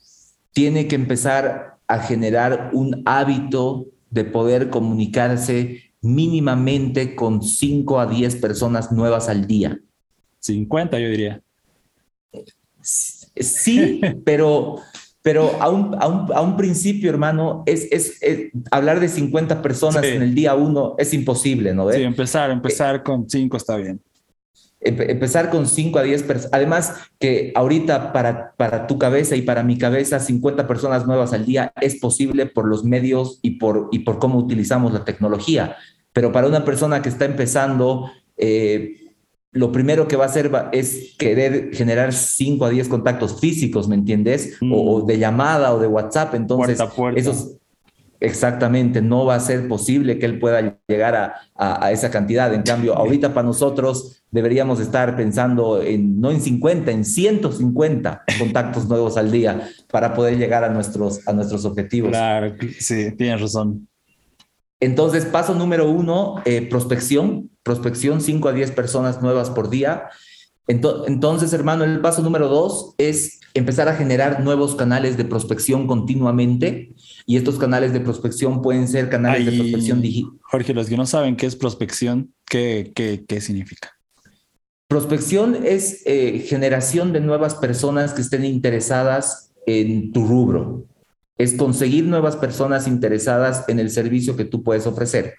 Tiene que empezar a generar un hábito de poder comunicarse mínimamente con 5 a 10 personas nuevas al día. 50, yo diría. Sí, pero, pero a, un, a, un, principio, hermano, es, es, hablar de 50 personas en el día uno es imposible, ¿no? Sí, empezar, empezar con 5 está bien. empezar con 5 a 10 personas. Además, que ahorita para, para tu cabeza y para mi cabeza, 50 personas nuevas al día es posible por los medios y por, y por cómo utilizamos la tecnología. Pero para una persona que está empezando, eh, lo primero que va a hacer es querer generar 5 a 10 contactos físicos, ¿me entiendes? O, mm. de llamada o de WhatsApp. Entonces, esos exactamente no va a ser posible que él pueda llegar a, a, esa cantidad. En cambio, ahorita para nosotros deberíamos estar pensando en no en 50, en 150 contactos nuevos al día para poder llegar a nuestros, a nuestros objetivos. Claro, sí, tienes razón. Entonces, paso número uno, eh, prospección, prospección 5 a 10 personas nuevas por día. Entonces, hermano, el paso número dos es empezar a generar nuevos canales de prospección continuamente. Y estos canales de prospección pueden ser canales de prospección digital. Jorge, los que no saben qué es prospección, ¿qué, qué, qué significa? Prospección es eh, generación de nuevas personas que estén interesadas en tu rubro. Es conseguir nuevas personas interesadas en el servicio que tú puedes ofrecer.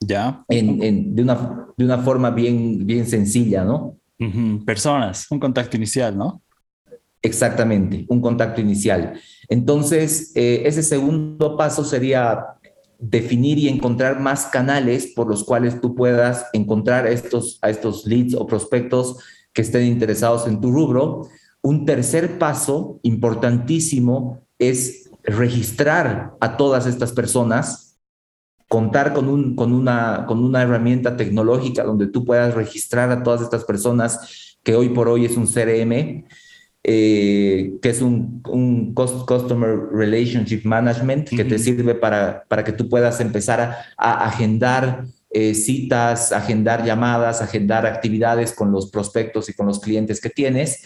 Ya. En, de, una, de una forma bien, bien sencilla, ¿no? Personas, un contacto inicial, ¿no? Exactamente, un contacto inicial. Entonces, eh, ese segundo paso sería definir y encontrar más canales por los cuales tú puedas encontrar estos, a estos leads o prospectos que estén interesados en tu rubro. Un tercer paso importantísimo es registrar a todas estas personas, contar con, un, con, una, con una herramienta tecnológica donde tú puedas registrar a todas estas personas que hoy por hoy es un CRM eh, que es un, un Customer Relationship Management, que te sirve para, para que tú puedas empezar a, agendar eh, citas, agendar llamadas, agendar actividades con los prospectos y con los clientes que tienes.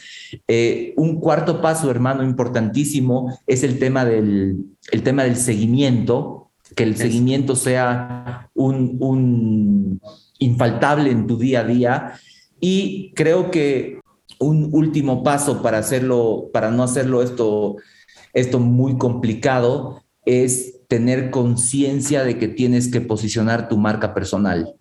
Eh, un cuarto paso, hermano, importantísimo, es el tema del, el tema del seguimiento, que el seguimiento sea un, un infaltable en tu día a día. Y creo que un último paso para hacerlo, para no hacerlo esto, esto muy complicado, es tener conciencia de que tienes que posicionar tu marca personal.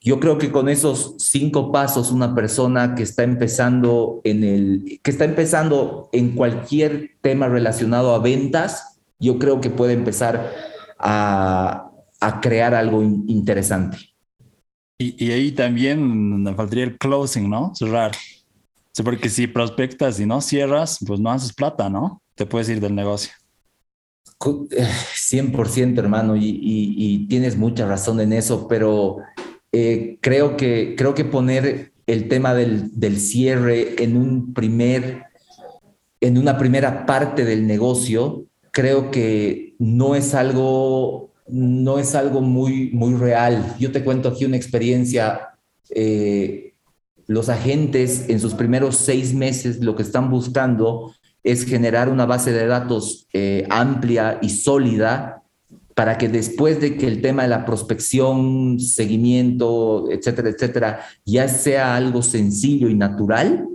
Yo creo que con esos cinco pasos, una persona que está empezando en el, que está empezando en cualquier tema relacionado a ventas, yo creo que puede empezar a, a crear algo interesante. Y, y, ahí también faltaría el closing, ¿no? Cerrar. Porque si prospectas y no cierras, pues no haces plata, ¿no? Te puedes ir del negocio. 100% (sighs) hermano, y, tienes mucha razón en eso, pero eh, creo, que, creo que poner el tema del, del, cierre en un primer, en una primera parte del negocio, creo que no es algo, no es algo muy, muy real. Yo te cuento aquí una experiencia eh, los agentes en sus primeros seis meses lo que están buscando es generar una base de datos eh, amplia y sólida para que después de que el tema de la prospección, seguimiento, etcétera, etcétera, ya sea algo sencillo y natural,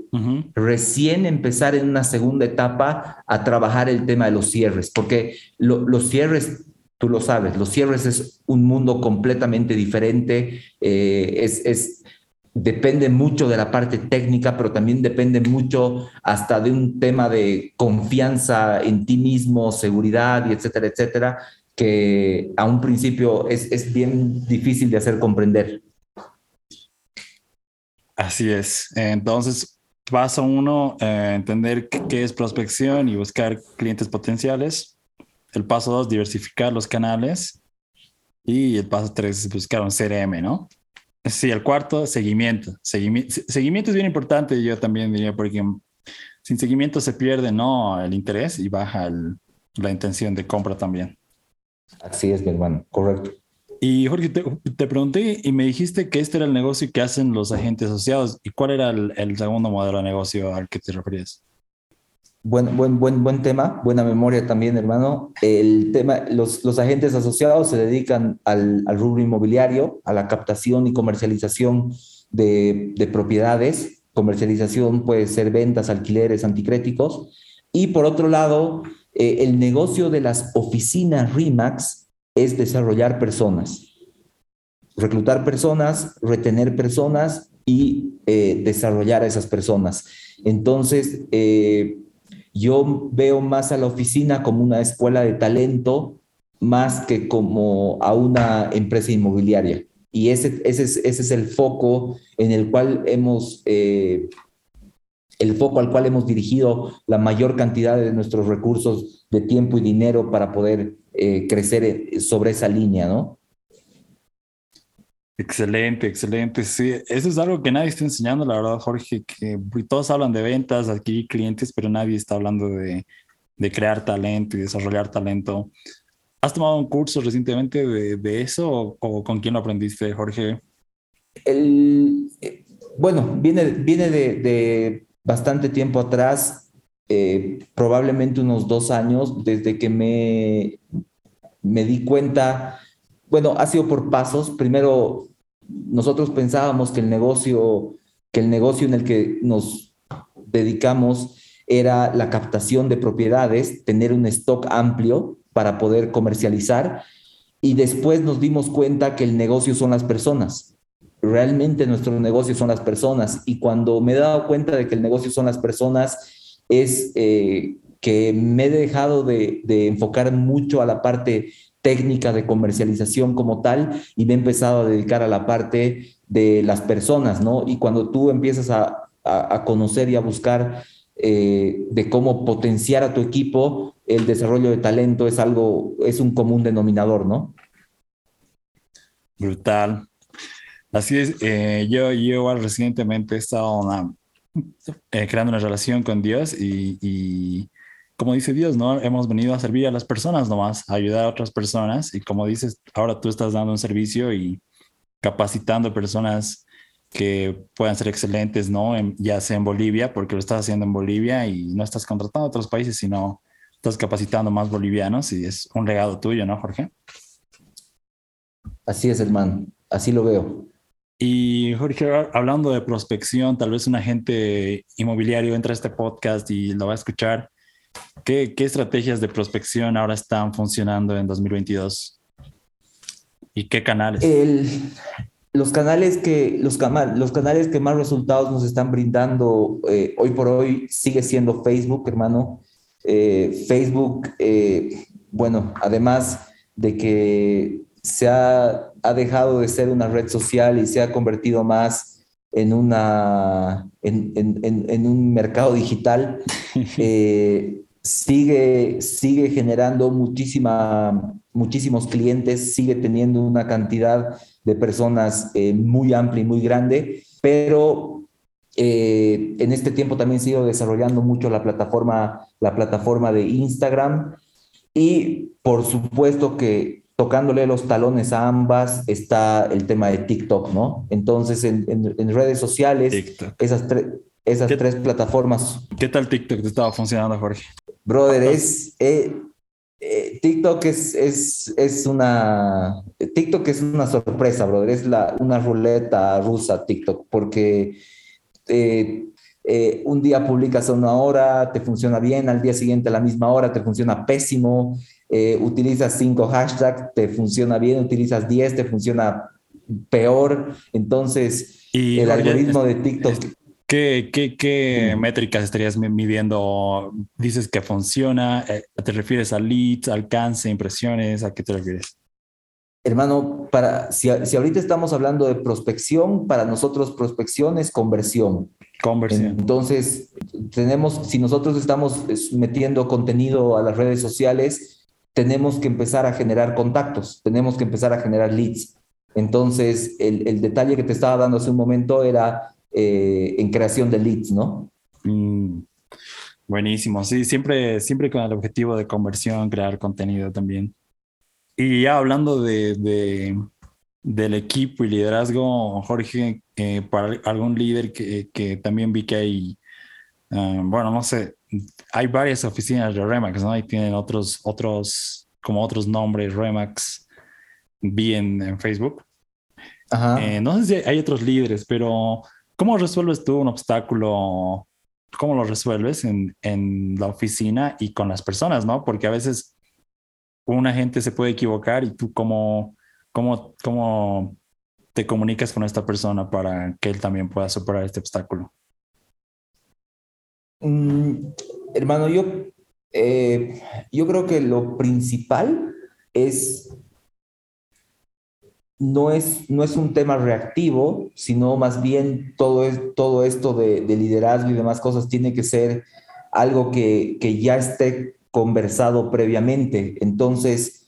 recién empezar en una segunda etapa a trabajar el tema de los cierres, porque los cierres tú lo sabes, los cierres es un mundo completamente diferente, eh, es, es, depende mucho de la parte técnica, pero también depende mucho hasta de un tema de confianza en ti mismo, seguridad y etcétera, etcétera, que a un principio es, es bien difícil de hacer comprender. Así es. Entonces, paso uno, eh, entender qué es prospección y buscar clientes potenciales. El paso dos, diversificar los canales. Y el paso tres, buscar un CRM, ¿no? Sí, el cuarto, seguimiento. seguimiento. Seguimiento es bien importante, yo también diría, porque sin seguimiento se pierde no el interés y baja la intención de compra también. Así es, mi hermano, correcto. Y Jorge, te, pregunté y me dijiste que este era el negocio que hacen los agentes asociados. ¿Y cuál era el, el segundo modelo de negocio al que te referías? Buen, buen, buen, buen tema, buena memoria también, hermano. El tema, los, los agentes asociados se dedican al, al, rubro inmobiliario, a la captación y comercialización de, de propiedades. Comercialización puede ser ventas, alquileres, anticréticos. Y por otro lado, eh, el negocio de las oficinas RIMAX es desarrollar personas, reclutar personas, retener personas y eh, desarrollar a esas personas. Entonces, eh, yo veo más a la oficina como una escuela de talento más que como a una empresa inmobiliaria. Y ese, ese, es, ese es el foco en el cual hemos, eh, el foco al cual hemos dirigido la mayor cantidad de nuestros recursos de tiempo y dinero para poder eh, crecer sobre esa línea, ¿no? Excelente, excelente. Sí, eso es algo que nadie está enseñando, la verdad, Jorge, que todos hablan de ventas, adquirir clientes, pero nadie está hablando de, de crear talento y desarrollar talento. ¿Has tomado un curso recientemente de, de eso o, con quién lo aprendiste, Jorge? El, eh, bueno, viene, viene de, de bastante tiempo atrás, eh, probablemente unos dos años, desde que me, me di cuenta bueno, ha sido por pasos. Primero, nosotros pensábamos que el negocio, que el negocio en el que nos dedicamos era la captación de propiedades, tener un stock amplio para poder comercializar. Y después nos dimos cuenta que el negocio son las personas. Realmente nuestro negocio son las personas. Y cuando me he dado cuenta de que el negocio son las personas, es eh, que me he dejado de, de enfocar mucho a la parte técnica de comercialización como tal y me he empezado a dedicar a la parte de las personas, ¿no? Y cuando tú empiezas a, conocer y a buscar eh, de cómo potenciar a tu equipo, el desarrollo de talento es algo, es un común denominador, ¿no? Brutal. Así es, eh, yo, yo recientemente he estado eh, creando una relación con Dios y como dice Dios, ¿no? Hemos venido a servir a las personas nomás, a ayudar a otras personas. Y como dices, ahora tú estás dando un servicio y capacitando personas que puedan ser excelentes, ¿no? ya sea en Bolivia, porque lo estás haciendo en Bolivia y no estás contratando a otros países, sino estás capacitando más bolivianos y es un legado tuyo, ¿no, Jorge? Así es, hermano. Así lo veo. Y Jorge, hablando de prospección, tal vez un agente inmobiliario entra a este podcast y lo va a escuchar ¿Qué, estrategias de prospección ahora están funcionando en 2022? ¿Y qué canales? los, canales que, los, los canales que más resultados nos están brindando eh, hoy por hoy sigue siendo Facebook, hermano. Eh, Facebook, eh, bueno, además de que se ha, dejado de ser una red social y se ha convertido más en, una, en, un mercado digital, (laughs) sigue, sigue generando muchísima, muchísimos clientes, sigue teniendo una cantidad de personas eh, muy amplia y muy grande, pero eh, en este tiempo también sigo desarrollando mucho la plataforma, la plataforma de Instagram y por supuesto que tocándole los talones a ambas está el tema de TikTok, ¿no? Entonces en, redes sociales, esas, esas tres plataformas. ¿Qué tal TikTok te estaba funcionando, Jorge? Brother, es, eh, eh, TikTok es, es, es, una, TikTok es una sorpresa, brother, es la, una ruleta rusa TikTok, porque eh, un día publicas a una hora, te funciona bien, al día siguiente a la misma hora te funciona pésimo, utilizas cinco hashtags, te funciona bien, utilizas diez, te funciona peor, entonces el algoritmo de TikTok... ¿Qué, qué, qué métricas estarías midiendo? Dices que funciona, eh, ¿te refieres a leads, alcance, impresiones? ¿A qué te refieres? Hermano, para, si, si ahorita estamos hablando de prospección, para nosotros prospección es conversión. Conversión. Entonces, tenemos, si nosotros estamos metiendo contenido a las redes sociales, tenemos que empezar a generar contactos, tenemos que empezar a generar leads. Entonces, el, el detalle que te estaba dando hace un momento era eh, en creación de leads, ¿no? Mm, buenísimo, sí, siempre, siempre con el objetivo de conversión, crear contenido también. Y ya hablando de, del equipo y liderazgo, Jorge, eh, para algún líder que, que, también vi que hay, ah, bueno, no sé, hay varias oficinas de Remax, ¿no? Y tienen otros, otros, como otros nombres, Remax, vi en, Facebook. Ajá. Eh, no sé si hay otros líderes, pero ¿Cómo resuelves tú un obstáculo? ¿Cómo lo resuelves en, en la oficina y con las personas, no? Porque a veces una gente se puede equivocar y tú cómo, cómo, cómo te comunicas con esta persona para que él también pueda superar este obstáculo? Mm, hermano, yo, eh, yo creo que lo principal es no es, no es un tema reactivo, sino más bien todo, es, todo esto de, liderazgo y demás cosas tiene que ser algo que, que ya esté conversado previamente. Entonces,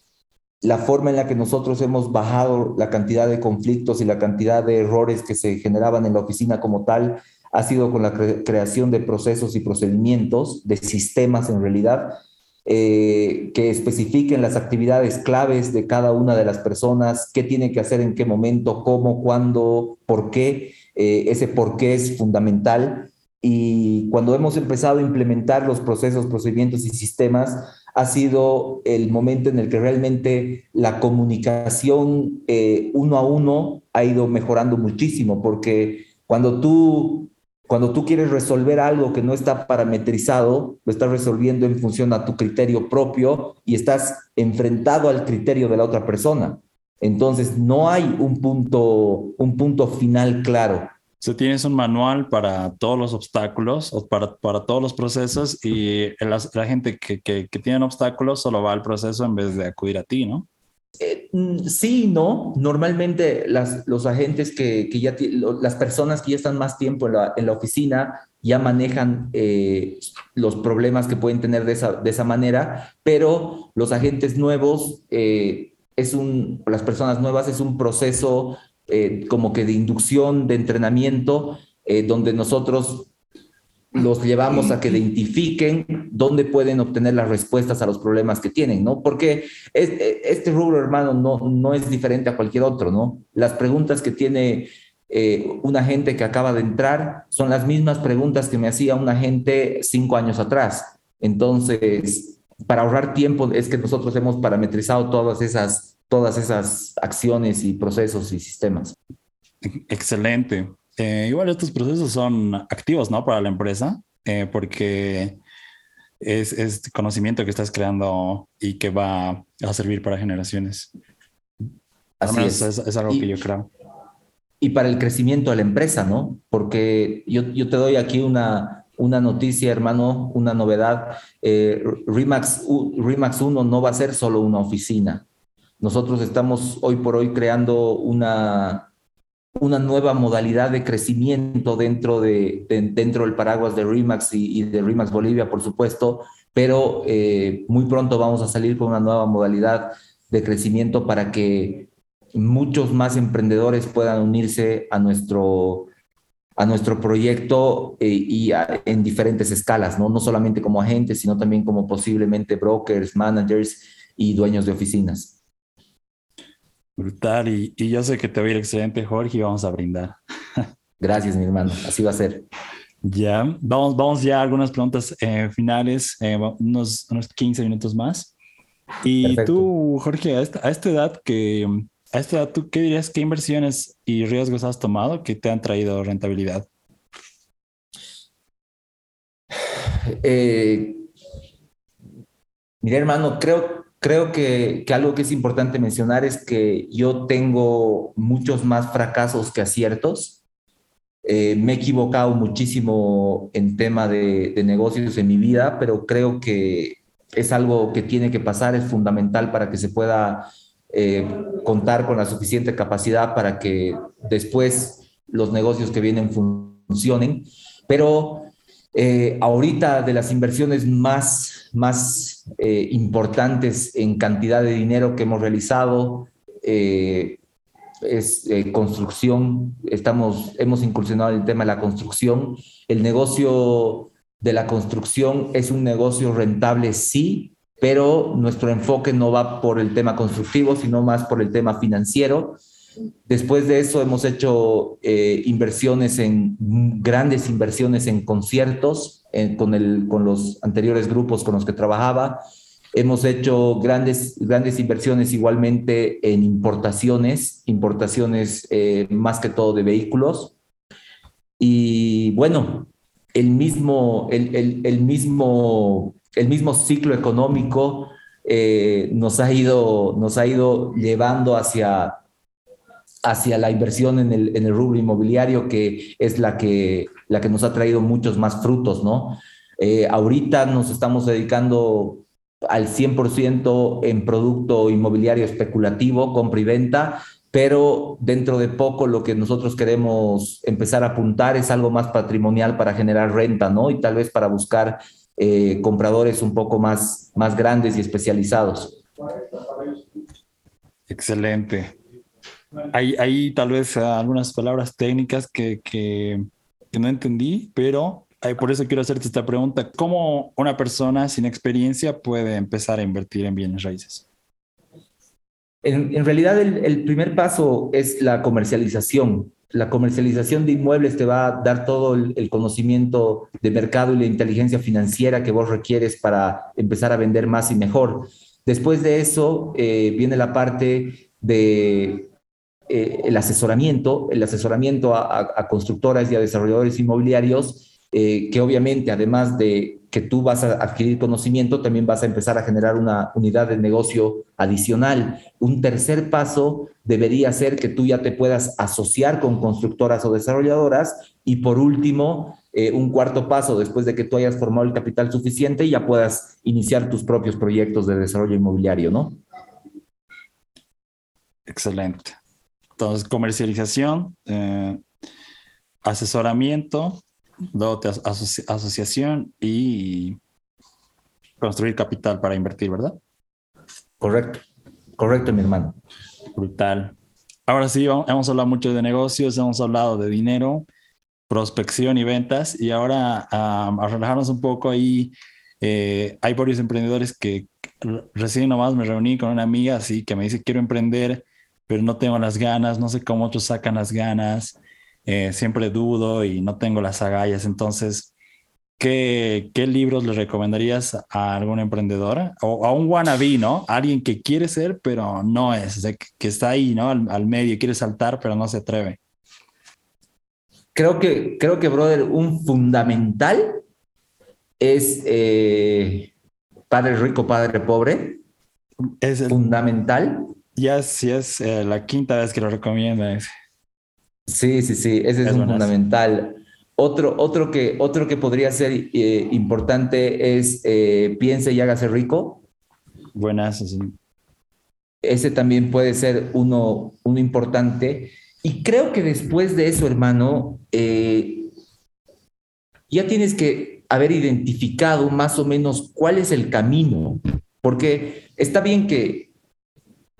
la forma en la que nosotros hemos bajado la cantidad de conflictos y la cantidad de errores que se generaban en la oficina como tal ha sido con la creación de procesos y procedimientos, de sistemas en realidad, eh, que especifiquen las actividades claves de cada una de las personas, qué tiene que hacer en qué momento, cómo, cuándo, por qué. Eh, ese por qué es fundamental. Y cuando hemos empezado a implementar los procesos, procedimientos y sistemas, ha sido el momento en el que realmente la comunicación eh, uno a uno ha ido mejorando muchísimo, porque cuando tú cuando tú quieres resolver algo que no está parametrizado, lo estás resolviendo en función a tu criterio propio y estás enfrentado al criterio de la otra persona. Entonces, no hay un punto, un punto final claro. Si tienes un manual para todos los obstáculos o para, para todos los procesos y la, gente que, que, que tiene obstáculos solo va al proceso en vez de acudir a ti, ¿no? Eh, mm, sí no. Normalmente las, los agentes que, las personas que ya están más tiempo en la, oficina ya manejan eh, los problemas que pueden tener de esa, de esa manera, pero los agentes nuevos, eh, es un, las personas nuevas es un proceso como que de inducción, de entrenamiento, donde nosotros los llevamos a que identifiquen dónde pueden obtener las respuestas a los problemas que tienen, ¿no? Porque este rubro, hermano, no, no es diferente a cualquier otro, ¿no? Las preguntas que tiene eh, una gente que acaba de entrar son las mismas preguntas que me hacía una gente cinco años atrás. Entonces, para ahorrar tiempo es que nosotros hemos parametrizado todas esas, todas esas acciones y procesos y sistemas. Excelente. Eh, igual estos procesos son activos, ¿no? Para la empresa, eh, porque es, es, conocimiento que estás creando y que va a servir para generaciones. Así es. es. algo que yo creo. Y para el crecimiento de la empresa, ¿no? Porque yo, yo te doy aquí una, una noticia, hermano, una novedad. Eh, Remax, Remax 1 no va a ser solo una oficina. Nosotros estamos hoy por hoy creando una, una nueva modalidad de crecimiento dentro, de, dentro del paraguas de RIMAX y, de RIMAX Bolivia, por supuesto, pero eh, muy pronto vamos a salir con una nueva modalidad de crecimiento para que muchos más emprendedores puedan unirse a nuestro, a nuestro proyecto eh, y en diferentes escalas, ¿no? no solamente como agentes, sino también como posiblemente brokers, managers y dueños de oficinas. Brutal. Y, y, yo sé que te va a ir excelente, Jorge, y vamos a brindar. (laughs) Gracias, mi hermano. Así va a ser. Ya, vamos, vamos ya a algunas preguntas eh, finales, eh, unos, unos 15 minutos más. Y tú, Jorge, a esta, a esta, edad que, a esta edad, ¿tú qué dirías? ¿Qué inversiones y riesgos has tomado que te han traído rentabilidad? Eh, mira, hermano, creo, creo que, algo que es importante mencionar es que yo tengo muchos más fracasos que aciertos. Eh, me he equivocado muchísimo en tema de, negocios en mi vida, pero creo que es algo que tiene que pasar, es fundamental para que se pueda eh, contar con la suficiente capacidad para que después los negocios que vienen funcionen. Pero eh, ahorita de las inversiones más, más eh, importantes en cantidad de dinero que hemos realizado eh, es construcción. Estamos, hemos incursionado en el tema de la construcción. El negocio de la construcción es un negocio rentable, sí, pero nuestro enfoque no va por el tema constructivo, sino más por el tema financiero. Después de eso hemos hecho eh, inversiones en, grandes inversiones en conciertos con, el, con los anteriores grupos con los que trabajaba. Hemos hecho grandes, grandes inversiones igualmente en importaciones, importaciones eh, más que todo de vehículos. Y bueno, el mismo, el, el, mismo, el mismo ciclo económico eh, nos, ha ido, nos ha ido llevando hacia hacia la inversión en el, en rubro inmobiliario, que es la que, la que nos ha traído muchos más frutos, ¿no? Eh, ahorita nos estamos dedicando al 100% en producto inmobiliario especulativo, compra y venta, pero dentro de poco lo que nosotros queremos empezar a apuntar es algo más patrimonial para generar renta, ¿no? Y tal vez para buscar eh, compradores un poco más, más grandes y especializados. Excelente. Hay, hay tal vez algunas palabras técnicas que, que, que no entendí, pero por eso quiero hacerte esta pregunta. ¿Cómo una persona sin experiencia puede empezar a invertir en bienes raíces? En, en realidad el, el, primer paso es la comercialización. La comercialización de inmuebles te va a dar todo el, conocimiento de mercado y la inteligencia financiera que vos requieres para empezar a vender más y mejor. Después de eso eh, viene la parte de eh, el asesoramiento, el asesoramiento a, constructoras y a desarrolladores inmobiliarios, eh, que obviamente además de que tú vas a adquirir conocimiento, también vas a empezar a generar una unidad de negocio adicional. Un tercer paso debería ser que tú ya te puedas asociar con constructoras o desarrolladoras y por último, eh, un cuarto paso, después de que tú hayas formado el capital suficiente, ya puedas iniciar tus propios proyectos de desarrollo inmobiliario, ¿no? Excelente. Entonces, comercialización, eh, asesoramiento, dote, asoci asociación y construir capital para invertir, ¿verdad? Correcto, correcto, mi hermano. Brutal. Ahora sí, hemos hablado mucho de negocios, hemos hablado de dinero, prospección y ventas, y ahora um, a relajarnos un poco ahí, eh, hay varios emprendedores que recién nomás me reuní con una amiga así que me dice quiero emprender, pero no tengo las ganas, no sé cómo otros sacan las ganas, eh, siempre dudo y no tengo las agallas. Entonces, ¿qué, ¿qué, libros le recomendarías a alguna emprendedora o a un wannabe, ¿no? Alguien que quiere ser, pero no es, o sea, que, que, está ahí, ¿no? Al, al, medio, quiere saltar, pero no se atreve. Creo que, creo que brother, un fundamental es eh, Padre Rico, Padre Pobre. Es el, fundamental. Ya sí es eh, la quinta vez que lo recomienda. Sí, sí, sí, ese es, es un fundamental. Otro, otro, que, otro que podría ser eh, importante es eh, Piense y hágase rico. Buenas, sí. Ese también puede ser uno, uno importante. Y creo que después de eso, hermano, eh, ya tienes que haber identificado más o menos cuál es el camino. Porque está bien que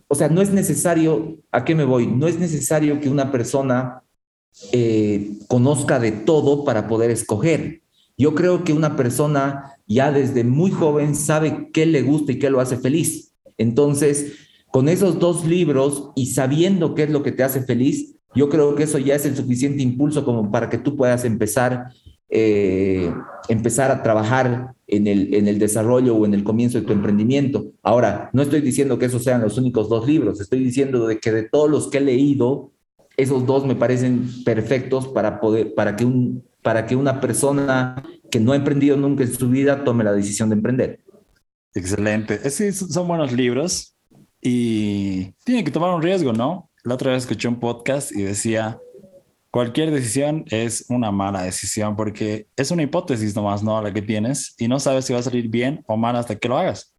o sea, no es necesario, ¿a qué me voy? No es necesario que una persona eh, conozca de todo para poder escoger. Yo creo que una persona ya desde muy joven sabe qué le gusta y qué lo hace feliz. Entonces, con esos dos libros y sabiendo qué es lo que te hace feliz, yo creo que eso ya es el suficiente impulso como para que tú puedas empezar eh, empezar a trabajar en el, en el desarrollo o en el comienzo de tu emprendimiento. Ahora, no estoy diciendo que esos sean los únicos dos libros, estoy diciendo de que de todos los que he leído, esos dos me parecen perfectos para poder, para que, un, para que una persona que no ha emprendido nunca en su vida tome la decisión de emprender. Excelente. Sí, son buenos libros y tienen que tomar un riesgo, ¿no? La otra vez escuché un podcast y decía, cualquier decisión es una mala decisión porque es una hipótesis nomás, ¿no? La que tienes y no sabes si va a salir bien o mal hasta que lo hagas.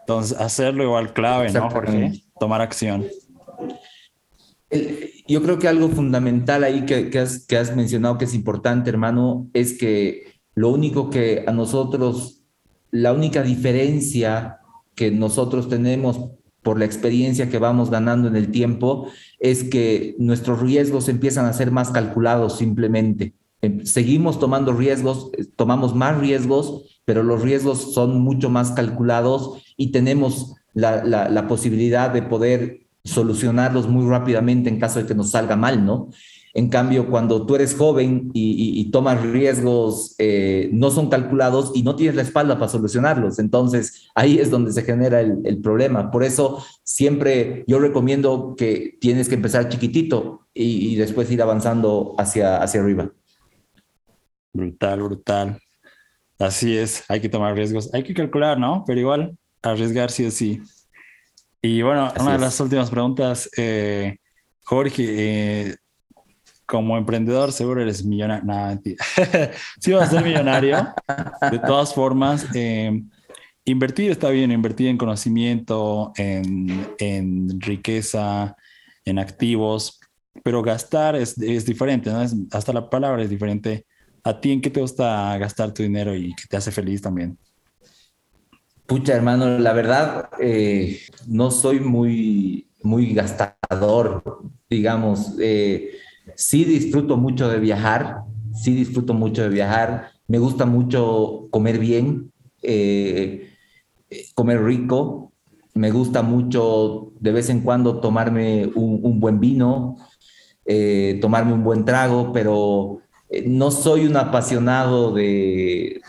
Entonces, hacerlo igual clave, ¿no? Porque tomar acción. Yo creo que algo fundamental ahí que, que, has, que has mencionado que es importante, hermano, es que lo único que a nosotros, la única diferencia que nosotros tenemos por la experiencia que vamos ganando en el tiempo, es que nuestros riesgos empiezan a ser más calculados simplemente. Em, seguimos tomando riesgos, eh, tomamos más riesgos, pero los riesgos son mucho más calculados y tenemos la, la posibilidad de poder solucionarlos muy rápidamente en caso de que nos salga mal, ¿no? En cambio, cuando tú eres joven y, y, y tomas riesgos, eh, no son calculados y no tienes la espalda para solucionarlos. Entonces, ahí es donde se genera el, el, problema. Por eso, siempre yo recomiendo que tienes que empezar chiquitito y, y después ir avanzando hacia, hacia arriba. Brutal, brutal. Así es, hay que tomar riesgos. Hay que calcular, ¿no? Pero igual, arriesgar sí o sí. Y bueno, Así una es. de las últimas preguntas. Eh, Jorge, eh, como emprendedor seguro eres millonario. No, (laughs) sí vas a ser millonario. De todas formas, eh, invertir está bien, invertir en conocimiento, en, en riqueza, en activos, pero gastar es, es diferente, ¿no? hasta la palabra es diferente. ¿A ti en qué te gusta gastar tu dinero y qué te hace feliz también? Pucha, hermano, la verdad, eh, no soy muy, muy gastador, digamos. Eh, sí disfruto mucho de viajar, sí disfruto mucho de viajar. Me gusta mucho comer bien, eh, comer rico. Me gusta mucho de vez en cuando tomarme un, buen vino, tomarme un buen trago, pero eh, no soy un apasionado de,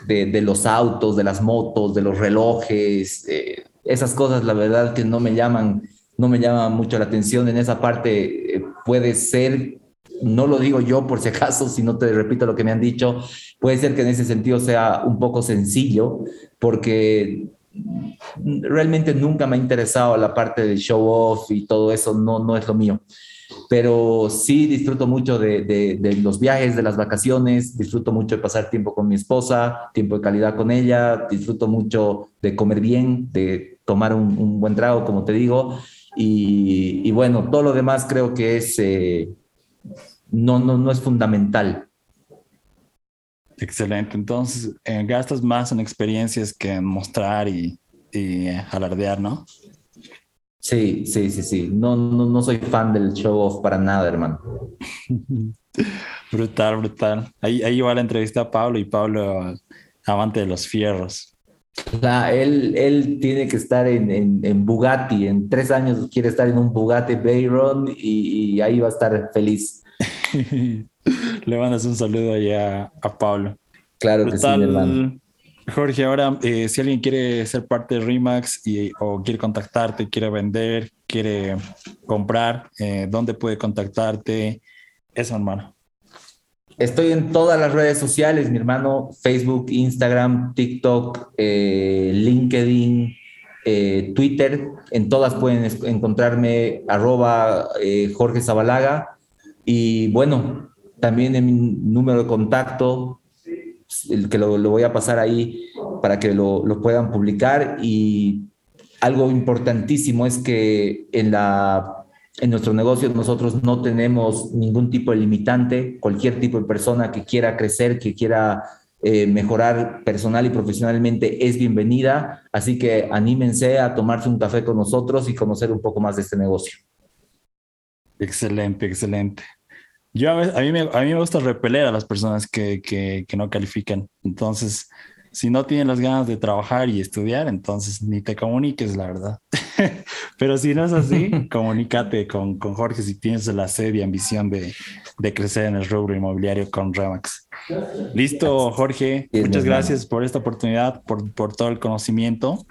los autos, de las motos, de los relojes, eh, esas cosas, la verdad que no me llaman, no me llaman mucho la atención. En esa parte eh, puede ser, no lo digo yo por si acaso, si no te repito lo que me han dicho, puede ser que en ese sentido sea un poco sencillo, porque realmente nunca me ha interesado la parte del show off y todo eso, no, no es lo mío. Pero sí disfruto mucho de, los viajes, de las vacaciones, disfruto mucho de pasar tiempo con mi esposa, tiempo de calidad con ella, disfruto mucho de comer bien, de tomar un, buen trago, como te digo, y, bueno, todo lo demás creo que es, eh, no, no, no es fundamental. Excelente, entonces eh, gastas más en experiencias que en mostrar y, y alardear, ¿no? Sí, sí, sí, sí. No, no, no soy fan del show off para nada, hermano. (laughs) brutal, brutal. Ahí, ahí va la entrevista a Pablo y Pablo, amante de los fierros. él, él tiene que estar en, en, Bugatti. En tres años quiere estar en un Bugatti Veyron y, ahí va a estar feliz. (laughs) Le mandas un saludo allá a Pablo. Claro que sí, hermano. Jorge, ahora eh, si alguien quiere ser parte de Remax y, o quiere contactarte, quiere vender, quiere comprar, eh, ¿dónde puede contactarte? Eso, hermano. Estoy en todas las redes sociales, mi hermano, Facebook, Instagram, TikTok, eh, LinkedIn, Twitter. En todas pueden encontrarme arroba Jorge Zabalaga. Y bueno, también en mi número de contacto el que lo, voy a pasar ahí para que lo, lo, puedan publicar. Y algo importantísimo es que en, la, en nuestro negocio nosotros no tenemos ningún tipo de limitante. Cualquier tipo de persona que quiera crecer, que quiera eh, mejorar personal y profesionalmente es bienvenida. Así que anímense a tomarse un café con nosotros y conocer un poco más de este negocio. Excelente, excelente. Yo a, mí me, a mí me gusta repeler a las personas que, que, que, no califican. Entonces, si no tienen las ganas de trabajar y estudiar, entonces ni te comuniques, la verdad. (laughs) Pero si no es así, (laughs) comunícate con, con Jorge si tienes la sed y ambición de, de crecer en el rubro inmobiliario con Remax. Listo, Jorge. Muchas gracias por esta oportunidad, por, por todo el conocimiento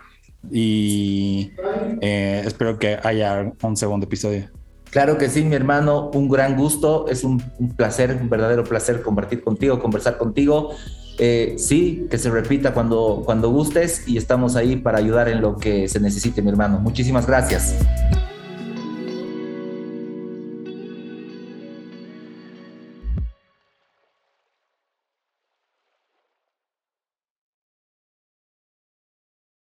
y eh, espero que haya un segundo episodio. Claro que sí, mi hermano, un gran gusto, es un, placer, un verdadero placer compartir contigo, conversar contigo. Eh, sí, que se repita cuando, cuando gustes y estamos ahí para ayudar en lo que se necesite, mi hermano. Muchísimas gracias.